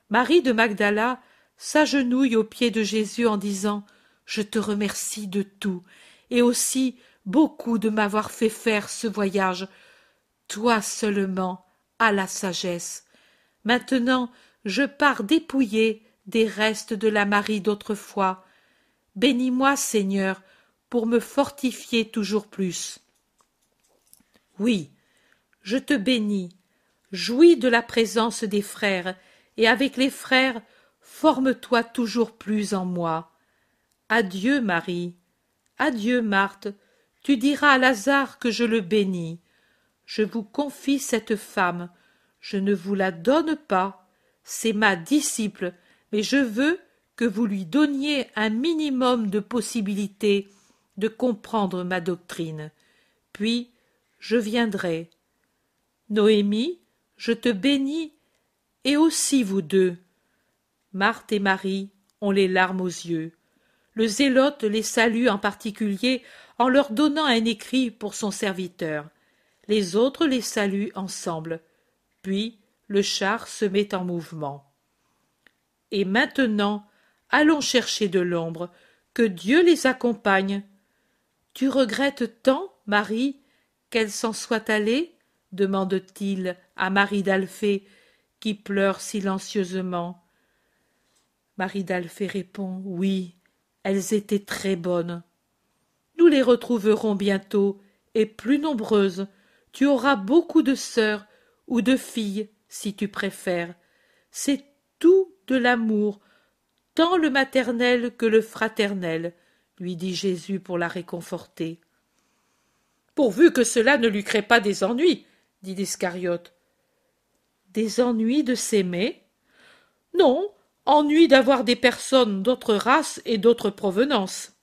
Marie de Magdala s'agenouille aux pieds de Jésus en disant Je te remercie de tout, et aussi beaucoup de m'avoir fait faire ce voyage. Toi seulement as la sagesse. Maintenant je pars dépouillé des restes de la Marie d'autrefois. Bénis-moi, Seigneur, pour me fortifier toujours plus. Oui, je te bénis, jouis de la présence des frères, et avec les frères, forme-toi toujours plus en moi. Adieu, Marie. Adieu, Marthe. Tu diras à Lazare que je le bénis. Je vous confie cette femme. Je ne vous la donne pas. C'est ma disciple, mais je veux que vous lui donniez un minimum de possibilités de comprendre ma doctrine. Puis je viendrai. Noémie, je te bénis, et aussi vous deux. Marthe et Marie ont les larmes aux yeux. Le zélote les salue en particulier en leur donnant un écrit pour son serviteur. Les autres les saluent ensemble. Puis le char se met en mouvement. Et maintenant, allons chercher de l'ombre, que Dieu les accompagne. Tu regrettes tant, Marie, qu'elle s'en soit allée? demande-t-il à Marie d'Alphée, qui pleure silencieusement. Marie d'Alphée répond Oui, elles étaient très bonnes. Nous les retrouverons bientôt, et plus nombreuses. Tu auras beaucoup de sœurs ou de filles, si tu préfères. C'est tout de l'amour, tant le maternel que le fraternel, lui dit Jésus pour la réconforter. Pourvu que cela ne lui crée pas des ennuis, dit l'Iscariote. Des ennuis de s'aimer? Non, ennui d'avoir des personnes d'autres races et d'autres provenances.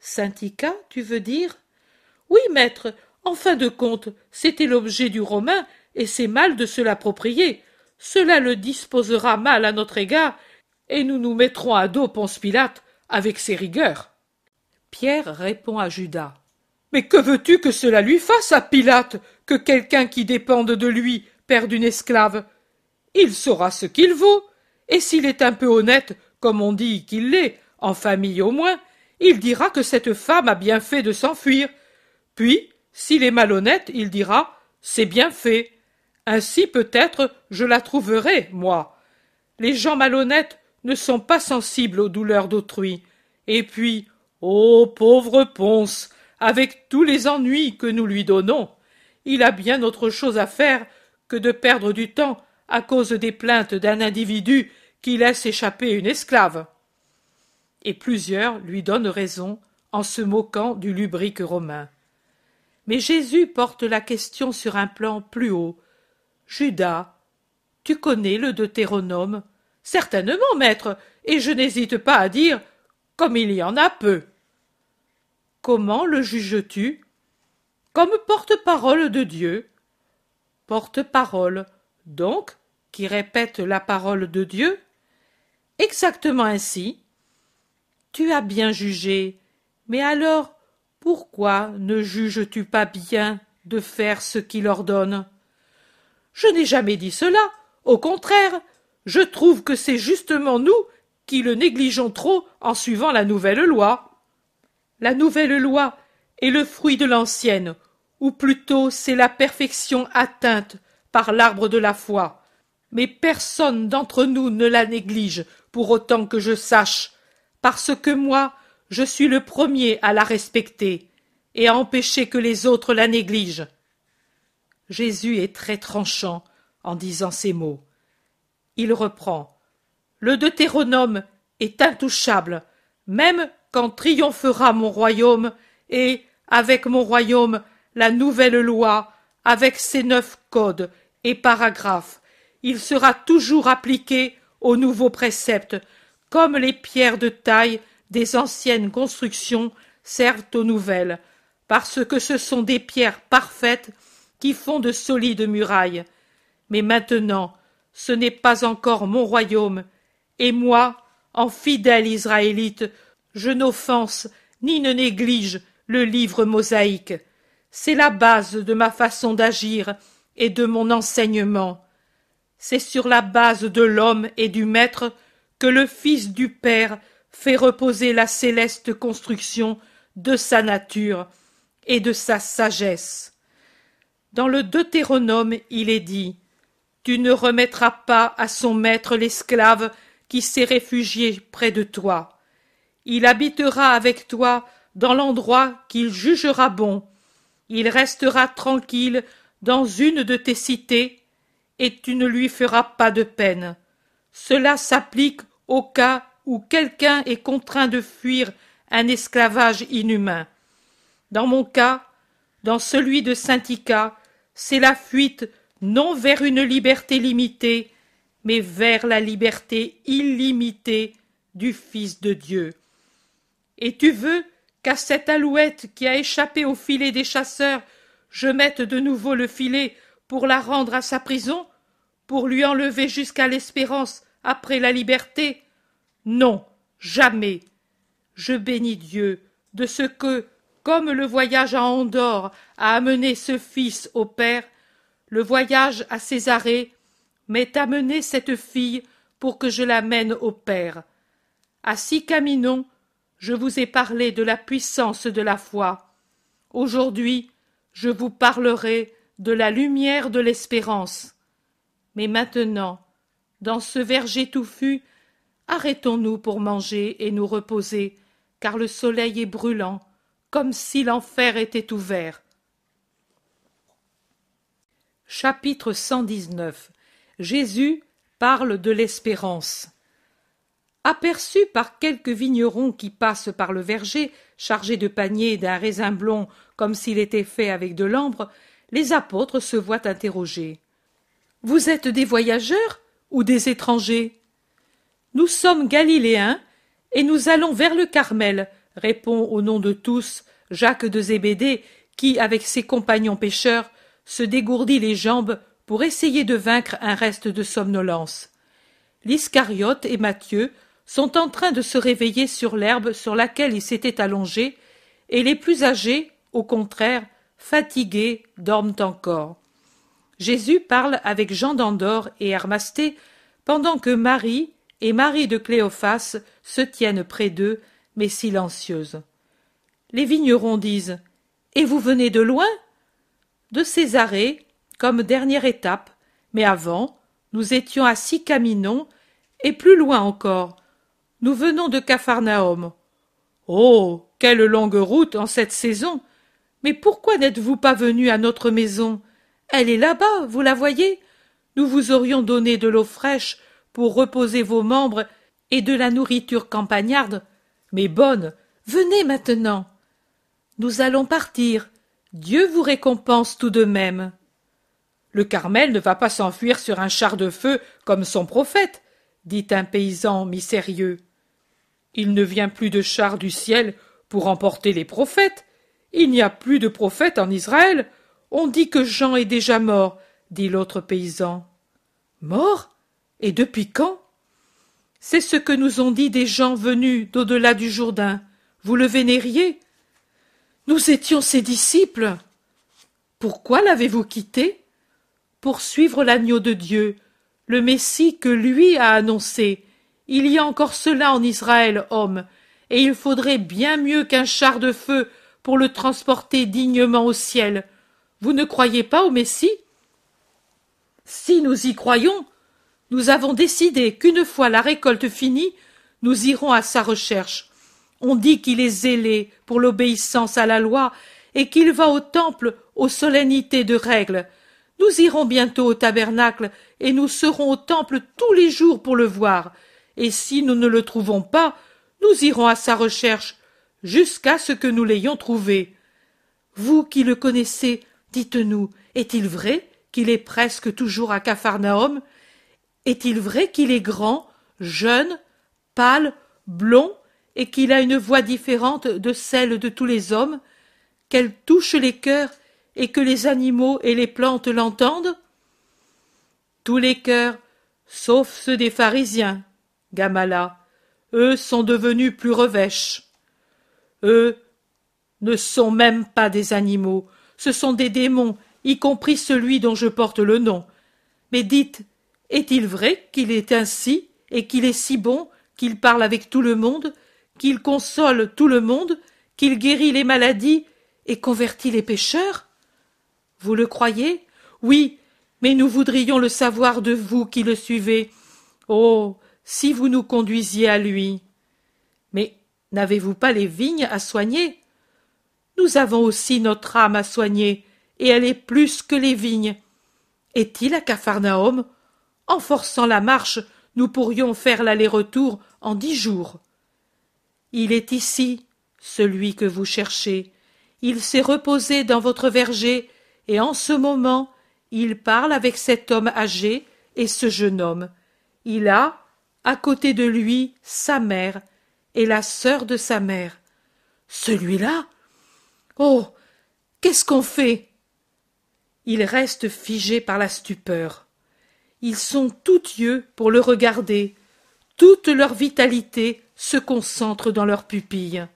Syndicat, tu veux dire? Oui, maître, en fin de compte, c'était l'objet du romain, et c'est mal de se l'approprier. Cela le disposera mal à notre égard, et nous nous mettrons à dos Ponce Pilate avec ses rigueurs. Pierre répond à Judas. Mais que veux-tu que cela lui fasse à Pilate, que quelqu'un qui dépende de lui perde une esclave? Il saura ce qu'il vaut, et s'il est un peu honnête, comme on dit qu'il l'est, en famille au moins, il dira que cette femme a bien fait de s'enfuir. Puis, s'il est malhonnête, il dira C'est bien fait. Ainsi peut-être je la trouverai, moi. Les gens malhonnêtes ne sont pas sensibles aux douleurs d'autrui. Et puis, ô pauvre Ponce, avec tous les ennuis que nous lui donnons, il a bien autre chose à faire que de perdre du temps à cause des plaintes d'un individu qui laisse échapper une esclave. Et plusieurs lui donnent raison en se moquant du lubrique romain. Mais Jésus porte la question sur un plan plus haut. Judas, tu connais le Deutéronome? Certainement, maître, et je n'hésite pas à dire comme il y en a peu. Comment le juges-tu? Comme porte-parole de Dieu. Porte-parole, donc, qui répète la parole de Dieu? Exactement ainsi. Tu as bien jugé, mais alors pourquoi ne juges-tu pas bien de faire ce qu'il ordonne? Je n'ai jamais dit cela. Au contraire, je trouve que c'est justement nous qui le négligeons trop en suivant la nouvelle loi. La nouvelle loi est le fruit de l'ancienne, ou plutôt c'est la perfection atteinte par l'arbre de la foi. Mais personne d'entre nous ne la néglige, pour autant que je sache, parce que moi, je suis le premier à la respecter, et à empêcher que les autres la négligent. Jésus est très tranchant en disant ces mots. Il reprend. Le Deutéronome est intouchable, même quand triomphera mon royaume, et, avec mon royaume, la nouvelle loi, avec ses neuf codes et paragraphes, il sera toujours appliqué aux nouveaux préceptes, comme les pierres de taille des anciennes constructions servent aux nouvelles, parce que ce sont des pierres parfaites qui font de solides murailles. Mais maintenant, ce n'est pas encore mon royaume, et moi, en fidèle Israélite, je n'offense ni ne néglige le livre mosaïque. C'est la base de ma façon d'agir et de mon enseignement. C'est sur la base de l'homme et du maître que le Fils du Père fait reposer la céleste construction de sa nature et de sa sagesse. Dans le Deutéronome, il est dit tu ne remettras pas à son maître l'esclave qui s'est réfugié près de toi. Il habitera avec toi dans l'endroit qu'il jugera bon. Il restera tranquille dans une de tes cités, et tu ne lui feras pas de peine. Cela s'applique au cas où quelqu'un est contraint de fuir un esclavage inhumain. Dans mon cas, dans celui de Syntica, c'est la fuite non vers une liberté limitée, mais vers la liberté illimitée du Fils de Dieu. Et tu veux qu'à cette alouette qui a échappé au filet des chasseurs, je mette de nouveau le filet pour la rendre à sa prison, pour lui enlever jusqu'à l'espérance après la liberté? Non, jamais. Je bénis Dieu de ce que, comme le voyage à Andorre a amené ce fils au Père, le voyage à Césarée m'est amené cette fille pour que je la mène au Père. À Sicaminon, je vous ai parlé de la puissance de la foi. Aujourd'hui, je vous parlerai de la lumière de l'espérance. Mais maintenant, dans ce verger touffu, arrêtons-nous pour manger et nous reposer, car le soleil est brûlant, comme si l'enfer était ouvert. Chapitre 119 Jésus parle de l'espérance. Aperçu par quelques vignerons qui passent par le verger, chargés de paniers d'un raisin blond comme s'il était fait avec de l'ambre, les apôtres se voient interroger. Vous êtes des voyageurs ou des étrangers? Nous sommes galiléens et nous allons vers le Carmel, répond au nom de tous Jacques de Zébédée, qui, avec ses compagnons pêcheurs, se dégourdit les jambes pour essayer de vaincre un reste de somnolence. L'Iscariote et Matthieu sont en train de se réveiller sur l'herbe sur laquelle ils s'étaient allongés, et les plus âgés, au contraire, fatigués, dorment encore. Jésus parle avec Jean d'Andorre et Hermasté pendant que Marie et Marie de Cléophas se tiennent près d'eux, mais silencieuses. Les vignerons disent Et vous venez de loin? De Césarée, comme dernière étape, mais avant, nous étions à Sicaminon, et plus loin encore. Nous venons de Capharnaüm. Oh. Quelle longue route en cette saison. Mais pourquoi n'êtes vous pas venu à notre maison? Elle est là-bas, vous la voyez? Nous vous aurions donné de l'eau fraîche pour reposer vos membres et de la nourriture campagnarde, mais bonne. Venez maintenant. Nous allons partir, Dieu vous récompense tout de même. Le Carmel ne va pas s'enfuir sur un char de feu comme son prophète, dit un paysan mi-sérieux. Il ne vient plus de char du ciel pour emporter les prophètes. Il n'y a plus de prophètes en Israël. On dit que Jean est déjà mort, dit l'autre paysan. Mort? Et depuis quand? C'est ce que nous ont dit des gens venus d'au-delà du Jourdain. Vous le vénériez? Nous étions ses disciples. Pourquoi l'avez-vous quitté? Pour suivre l'agneau de Dieu, le Messie que lui a annoncé. Il y a encore cela en Israël, homme, et il faudrait bien mieux qu'un char de feu pour le transporter dignement au ciel. Vous ne croyez pas au Messie? Si nous y croyons, nous avons décidé qu'une fois la récolte finie, nous irons à sa recherche. On dit qu'il est zélé pour l'obéissance à la loi et qu'il va au temple aux solennités de règles. Nous irons bientôt au tabernacle et nous serons au temple tous les jours pour le voir. Et si nous ne le trouvons pas, nous irons à sa recherche jusqu'à ce que nous l'ayons trouvé. Vous qui le connaissez, dites-nous, est-il vrai qu'il est presque toujours à Capharnaüm? Est-il vrai qu'il est grand, jeune, pâle, blond et qu'il a une voix différente de celle de tous les hommes, qu'elle touche les cœurs et que les animaux et les plantes l'entendent? Tous les cœurs, sauf ceux des pharisiens, Gamala, eux sont devenus plus revêches. Eux ne sont même pas des animaux, ce sont des démons, y compris celui dont je porte le nom. Mais dites, est-il vrai qu'il est ainsi et qu'il est si bon qu'il parle avec tout le monde qu'il console tout le monde, qu'il guérit les maladies et convertit les pécheurs? Vous le croyez? Oui, Mais nous voudrions le savoir de vous qui le suivez. Oh. Si vous nous conduisiez à lui. Mais n'avez-vous pas les vignes à soigner? Nous avons aussi notre âme à soigner, et elle est plus que les vignes. Est-il à Capharnaüm? En forçant la marche, nous pourrions faire l'aller-retour en dix jours. Il est ici, celui que vous cherchez. Il s'est reposé dans votre verger, et en ce moment il parle avec cet homme âgé et ce jeune homme. Il a, à côté de lui, sa mère et la sœur de sa mère. Celui-là? Oh. Qu'est-ce qu'on fait? Ils restent figés par la stupeur. Ils sont tout yeux pour le regarder. Toute leur vitalité se concentre dans leurs pupilles.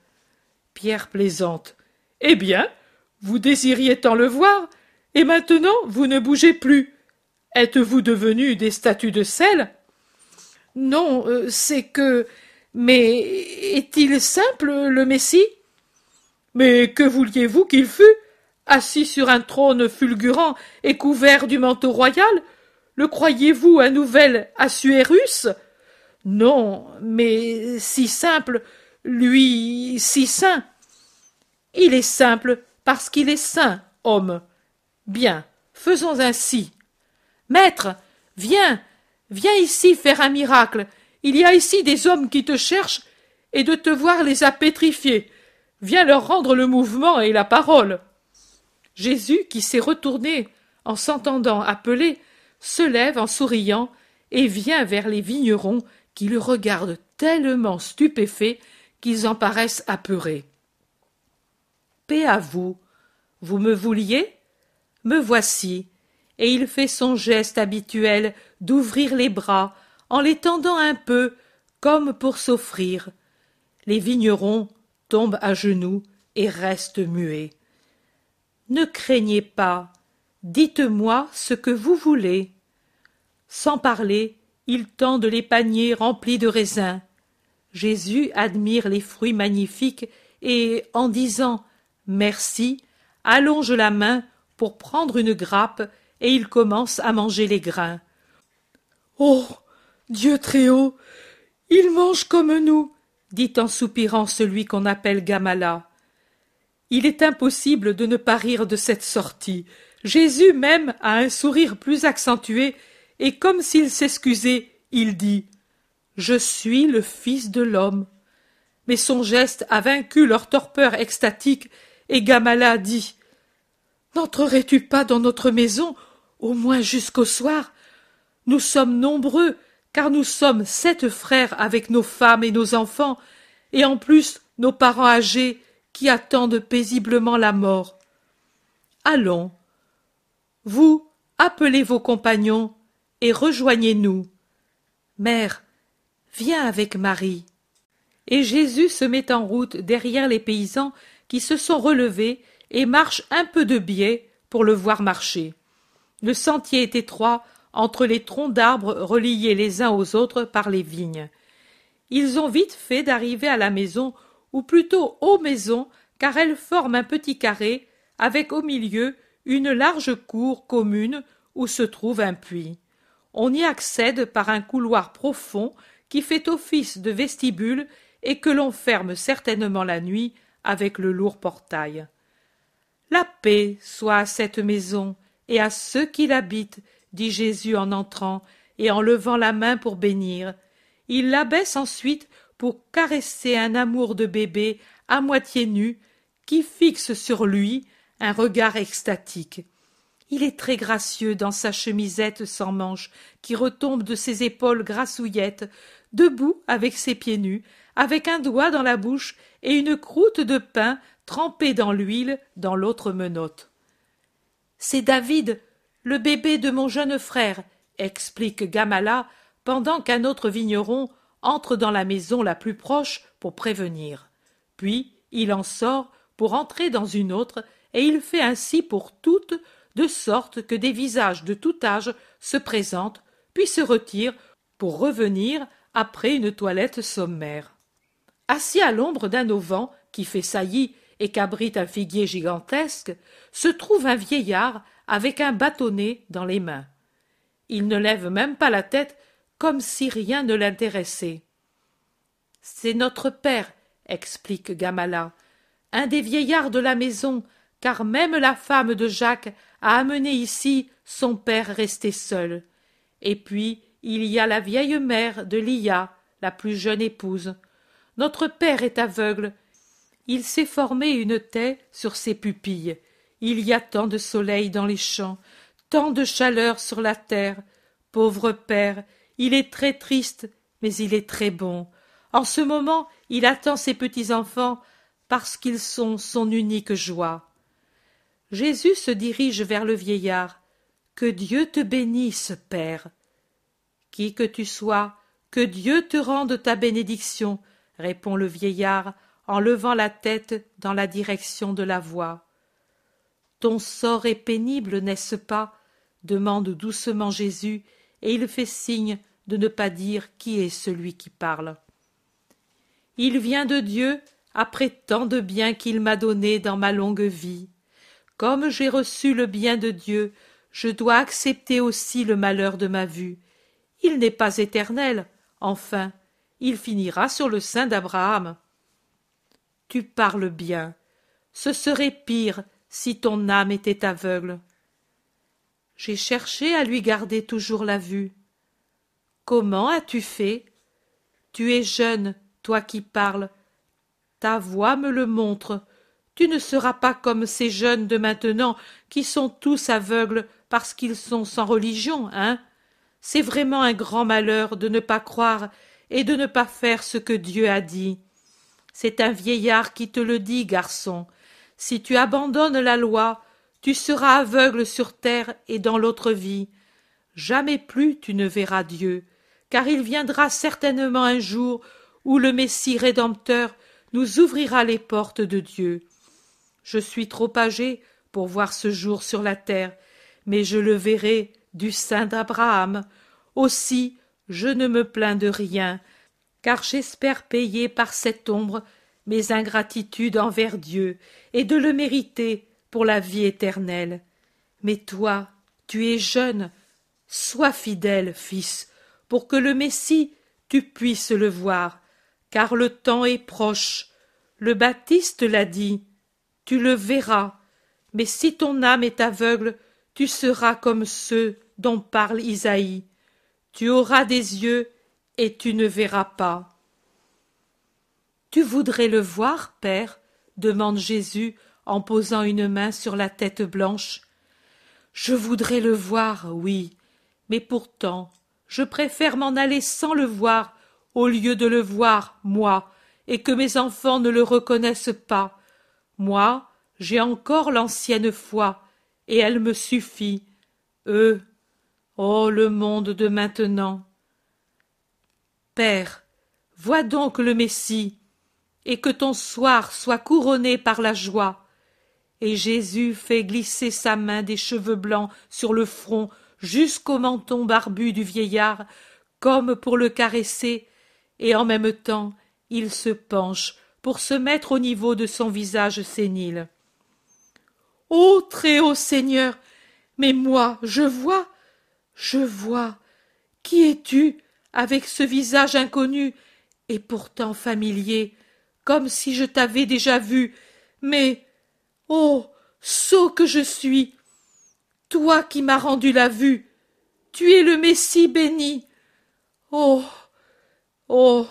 Pierre plaisante. Eh bien, vous désiriez tant le voir, et maintenant vous ne bougez plus. Êtes-vous devenus des statues de sel? Non, euh, c'est que. Mais est-il simple, le Messie? Mais que vouliez-vous qu'il fût? Assis sur un trône fulgurant et couvert du manteau royal Le croyez-vous un nouvel Assuérus? Non, mais si simple, lui si saint. Il est simple parce qu'il est saint, homme. Bien, faisons ainsi. Maître, viens, viens ici faire un miracle. Il y a ici des hommes qui te cherchent, et de te voir les a pétrifiés. Viens leur rendre le mouvement et la parole. Jésus, qui s'est retourné en s'entendant appeler, se lève en souriant et vient vers les vignerons qui le regardent tellement stupéfaits qu'ils en paraissent apeurés. Paix à vous. Vous me vouliez? Me voici. Et il fait son geste habituel d'ouvrir les bras en les tendant un peu, comme pour s'offrir. Les vignerons tombent à genoux et restent muets. Ne craignez pas, dites-moi ce que vous voulez. Sans parler, ils tendent les paniers remplis de raisins. Jésus admire les fruits magnifiques et, en disant Merci, allonge la main pour prendre une grappe et il commence à manger les grains. Oh. Dieu très haut. Il mange comme nous, dit en soupirant celui qu'on appelle Gamala. Il est impossible de ne pas rire de cette sortie. Jésus même a un sourire plus accentué, et comme s'il s'excusait, il dit. Je suis le Fils de l'homme. Mais son geste a vaincu leur torpeur extatique, et Gamala dit. N'entrerais tu pas dans notre maison, au moins jusqu'au soir? Nous sommes nombreux, car nous sommes sept frères avec nos femmes et nos enfants, et en plus nos parents âgés qui attendent paisiblement la mort. Allons. Vous, appelez vos compagnons et rejoignez-nous. Mère, viens avec Marie. Et Jésus se met en route derrière les paysans qui se sont relevés et marchent un peu de biais pour le voir marcher. Le sentier est étroit entre les troncs d'arbres reliés les uns aux autres par les vignes. Ils ont vite fait d'arriver à la maison, ou plutôt aux maisons, car elles forment un petit carré, avec au milieu une large cour commune où se trouve un puits. On y accède par un couloir profond qui fait office de vestibule et que l'on ferme certainement la nuit avec le lourd portail. La paix soit à cette maison et à ceux qui l'habitent, dit Jésus en entrant et en levant la main pour bénir. Il l'abaisse ensuite pour caresser un amour de bébé à moitié nu qui fixe sur lui un regard extatique. Il est très gracieux dans sa chemisette sans manches qui retombe de ses épaules grassouillettes, debout avec ses pieds nus, avec un doigt dans la bouche et une croûte de pain trempée dans l'huile dans l'autre menotte. C'est David, le bébé de mon jeune frère, explique Gamala, pendant qu'un autre vigneron entre dans la maison la plus proche pour prévenir. Puis il en sort pour entrer dans une autre, et il fait ainsi pour toutes, de sorte que des visages de tout âge se présentent, puis se retirent pour revenir après une toilette sommaire. Assis à l'ombre d'un auvent qui fait saillie et qu'abrite un figuier gigantesque, se trouve un vieillard avec un bâtonnet dans les mains. Il ne lève même pas la tête, comme si rien ne l'intéressait. C'est notre père, explique Gamala, un des vieillards de la maison, car même la femme de Jacques a amené ici son père resté seul. Et puis il y a la vieille mère de Lia, la plus jeune épouse. Notre père est aveugle. Il s'est formé une taie sur ses pupilles. Il y a tant de soleil dans les champs, tant de chaleur sur la terre. Pauvre père, il est très triste, mais il est très bon. En ce moment, il attend ses petits-enfants parce qu'ils sont son unique joie. Jésus se dirige vers le vieillard. Que Dieu te bénisse, Père. Qui que tu sois, que Dieu te rende ta bénédiction, répond le vieillard en levant la tête dans la direction de la voix. Ton sort est pénible, n'est-ce pas? demande doucement Jésus, et il fait signe de ne pas dire qui est celui qui parle. Il vient de Dieu après tant de bien qu'il m'a donné dans ma longue vie. Comme j'ai reçu le bien de Dieu, je dois accepter aussi le malheur de ma vue. Il n'est pas éternel, enfin, il finira sur le sein d'Abraham. Tu parles bien. Ce serait pire si ton âme était aveugle. J'ai cherché à lui garder toujours la vue. Comment as-tu fait? Tu es jeune, toi qui parles. Ta voix me le montre. Tu ne seras pas comme ces jeunes de maintenant qui sont tous aveugles parce qu'ils sont sans religion, hein? C'est vraiment un grand malheur de ne pas croire et de ne pas faire ce que Dieu a dit. C'est un vieillard qui te le dit, garçon. Si tu abandonnes la loi, tu seras aveugle sur terre et dans l'autre vie. Jamais plus tu ne verras Dieu, car il viendra certainement un jour où le Messie rédempteur nous ouvrira les portes de Dieu. Je suis trop âgé pour voir ce jour sur la terre, mais je le verrai du sein d'Abraham. Aussi je ne me plains de rien, car j'espère payer par cette ombre mes ingratitudes envers Dieu et de le mériter pour la vie éternelle. Mais toi, tu es jeune, sois fidèle, fils, pour que le Messie tu puisses le voir, car le temps est proche. Le Baptiste l'a dit, tu le verras, mais si ton âme est aveugle, tu seras comme ceux dont parle Isaïe. Tu auras des yeux et tu ne verras pas. Tu voudrais le voir, Père? demande Jésus en posant une main sur la tête blanche. Je voudrais le voir, oui, mais pourtant je préfère m'en aller sans le voir au lieu de le voir, moi, et que mes enfants ne le reconnaissent pas. Moi, j'ai encore l'ancienne foi, et elle me suffit. Eux. Oh. Le monde de maintenant. Père, vois donc le Messie, et que ton soir soit couronné par la joie et Jésus fait glisser sa main des cheveux blancs sur le front jusqu'au menton barbu du vieillard, comme pour le caresser, et en même temps il se penche pour se mettre au niveau de son visage sénile. Ô très haut Seigneur, mais moi je vois, je vois. Qui es-tu avec ce visage inconnu et pourtant familier, comme si je t'avais déjà vu, mais Oh. Sot que je suis. Toi qui m'as rendu la vue. Tu es le Messie béni. Oh. Oh.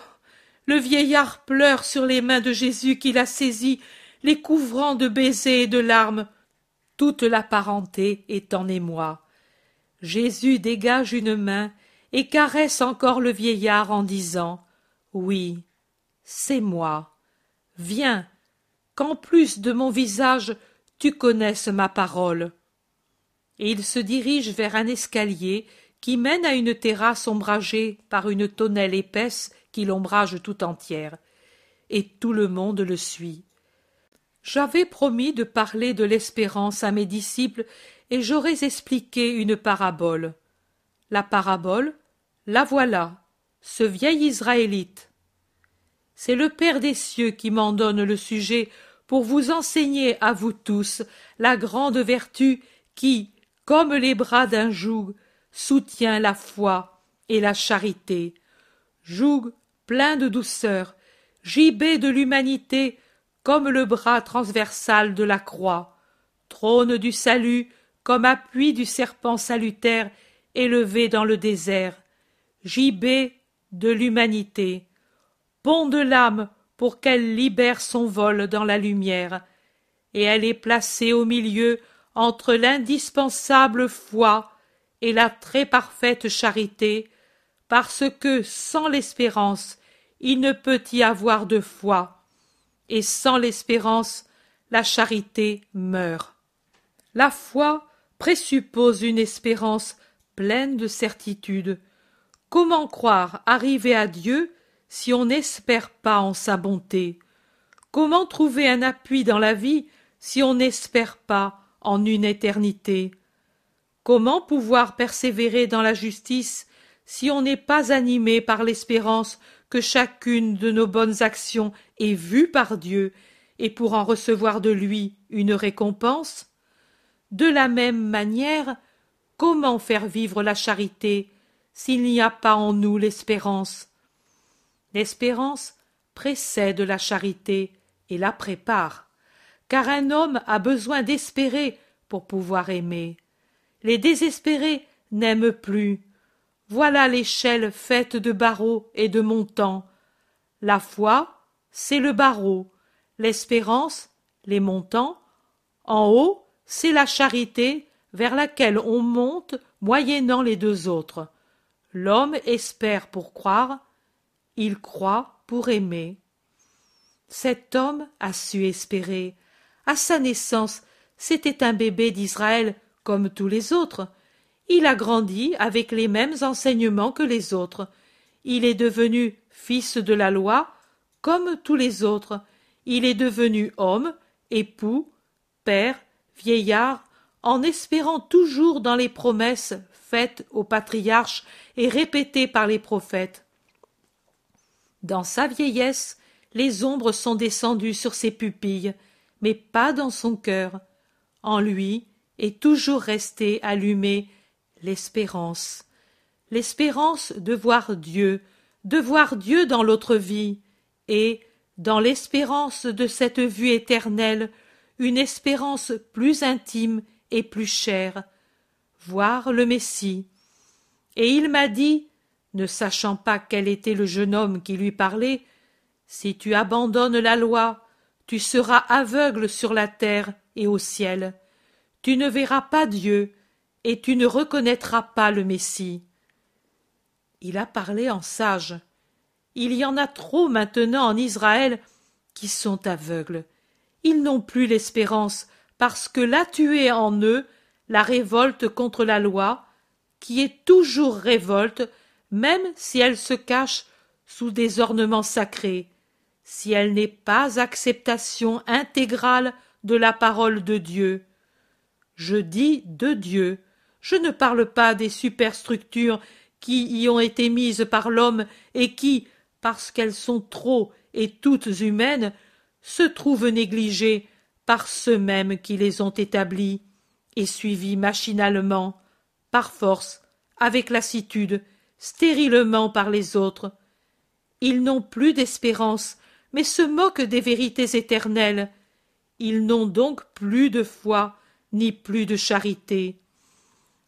Le vieillard pleure sur les mains de Jésus qu'il a saisi, les couvrant de baisers et de larmes. Toute la parenté est en émoi. Jésus dégage une main et caresse encore le vieillard en disant Oui, c'est moi. Viens, qu'en plus de mon visage tu connaisses ma parole. Et il se dirige vers un escalier qui mène à une terrasse ombragée par une tonnelle épaisse qui l'ombrage tout entière. Et tout le monde le suit. J'avais promis de parler de l'espérance à mes disciples et j'aurais expliqué une parabole. La parabole, la voilà, ce vieil Israélite c'est le Père des cieux qui m'en donne le sujet pour vous enseigner à vous tous la grande vertu qui, comme les bras d'un joug, soutient la foi et la charité. Joug plein de douceur, gibet de l'humanité, comme le bras transversal de la croix, trône du salut, comme appui du serpent salutaire élevé dans le désert, gibet de l'humanité, pont de l'âme pour qu'elle libère son vol dans la lumière, et elle est placée au milieu entre l'indispensable foi et la très parfaite charité, parce que sans l'espérance il ne peut y avoir de foi, et sans l'espérance la charité meurt. La foi présuppose une espérance pleine de certitude. Comment croire arriver à Dieu si on n'espère pas en sa bonté. Comment trouver un appui dans la vie si on n'espère pas en une éternité? Comment pouvoir persévérer dans la justice si on n'est pas animé par l'espérance que chacune de nos bonnes actions est vue par Dieu et pour en recevoir de lui une récompense? De la même manière, comment faire vivre la charité s'il n'y a pas en nous l'espérance? L'espérance précède la charité et la prépare, car un homme a besoin d'espérer pour pouvoir aimer. Les désespérés n'aiment plus. Voilà l'échelle faite de barreaux et de montants. La foi, c'est le barreau, l'espérance, les montants. En haut, c'est la charité vers laquelle on monte moyennant les deux autres. L'homme espère pour croire, il croit pour aimer. Cet homme a su espérer. À sa naissance, c'était un bébé d'Israël comme tous les autres. Il a grandi avec les mêmes enseignements que les autres. Il est devenu fils de la loi comme tous les autres. Il est devenu homme, époux, père, vieillard, en espérant toujours dans les promesses faites aux patriarches et répétées par les prophètes. Dans sa vieillesse, les ombres sont descendues sur ses pupilles, mais pas dans son cœur. En lui est toujours restée allumée l'espérance. L'espérance de voir Dieu, de voir Dieu dans l'autre vie, et, dans l'espérance de cette vue éternelle, une espérance plus intime et plus chère, voir le Messie. Et il m'a dit, ne sachant pas quel était le jeune homme qui lui parlait, Si tu abandonnes la loi, tu seras aveugle sur la terre et au ciel. Tu ne verras pas Dieu, et tu ne reconnaîtras pas le Messie. Il a parlé en sage. Il y en a trop maintenant en Israël qui sont aveugles. Ils n'ont plus l'espérance parce que là tué en eux la révolte contre la loi, qui est toujours révolte, même si elle se cache sous des ornements sacrés, si elle n'est pas acceptation intégrale de la parole de Dieu. Je dis de Dieu, je ne parle pas des superstructures qui y ont été mises par l'homme et qui, parce qu'elles sont trop et toutes humaines, se trouvent négligées par ceux-mêmes qui les ont établies et suivies machinalement, par force, avec lassitude, stérilement par les autres. Ils n'ont plus d'espérance, mais se moquent des vérités éternelles. Ils n'ont donc plus de foi, ni plus de charité.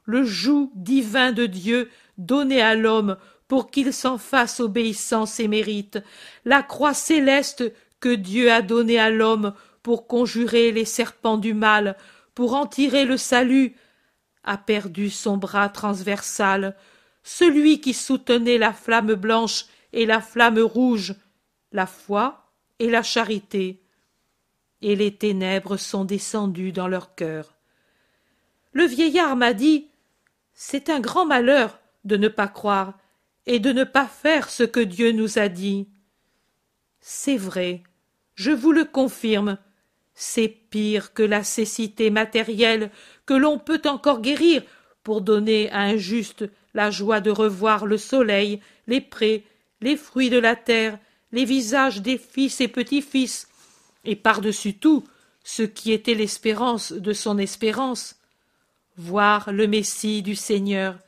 Le joug divin de Dieu donné à l'homme pour qu'il s'en fasse obéissance et mérite, la croix céleste que Dieu a donnée à l'homme pour conjurer les serpents du mal, pour en tirer le salut, a perdu son bras transversal, celui qui soutenait la flamme blanche et la flamme rouge, la foi et la charité, et les ténèbres sont descendues dans leur cœur. Le vieillard m'a dit C'est un grand malheur de ne pas croire et de ne pas faire ce que Dieu nous a dit. C'est vrai, je vous le confirme, c'est pire que la cécité matérielle que l'on peut encore guérir pour donner à un juste la joie de revoir le soleil, les prés, les fruits de la terre, les visages des fils et petits-fils, et par-dessus tout, ce qui était l'espérance de son espérance, voir le Messie du Seigneur,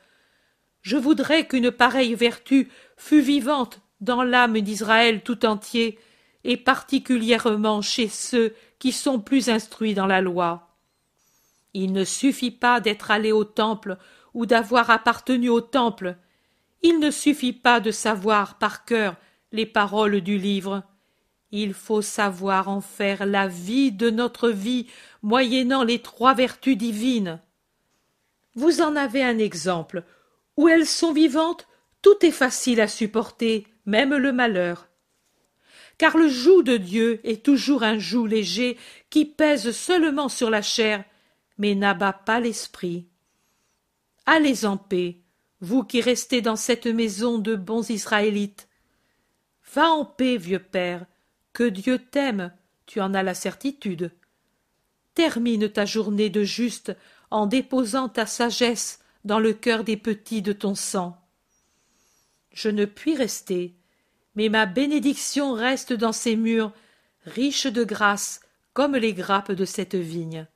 Je voudrais qu'une pareille vertu fût vivante dans l'âme d'Israël tout entier, et particulièrement chez ceux qui sont plus instruits dans la loi. Il ne suffit pas d'être allé au temple ou d'avoir appartenu au temple. Il ne suffit pas de savoir par cœur les paroles du livre. Il faut savoir en faire la vie de notre vie, moyennant les trois vertus divines. Vous en avez un exemple. Où elles sont vivantes, tout est facile à supporter, même le malheur. Car le joug de Dieu est toujours un joug léger qui pèse seulement sur la chair, mais n'abat pas l'esprit. Allez en paix, vous qui restez dans cette maison de bons Israélites. Va en paix, vieux père, que Dieu t'aime, tu en as la certitude. Termine ta journée de juste en déposant ta sagesse dans le cœur des petits de ton sang. Je ne puis rester, mais ma bénédiction reste dans ces murs, riches de grâce comme les grappes de cette vigne.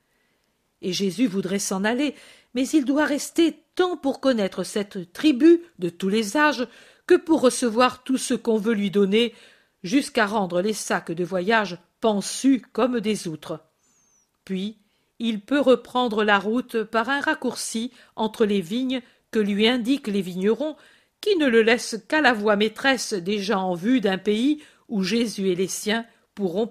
Et Jésus voudrait s'en aller, mais il doit rester tant pour connaître cette tribu de tous les âges que pour recevoir tout ce qu'on veut lui donner, jusqu'à rendre les sacs de voyage pensus comme des outres. Puis il peut reprendre la route par un raccourci entre les vignes que lui indiquent les vignerons, qui ne le laissent qu'à la voie maîtresse déjà en vue d'un pays où Jésus et les siens pourront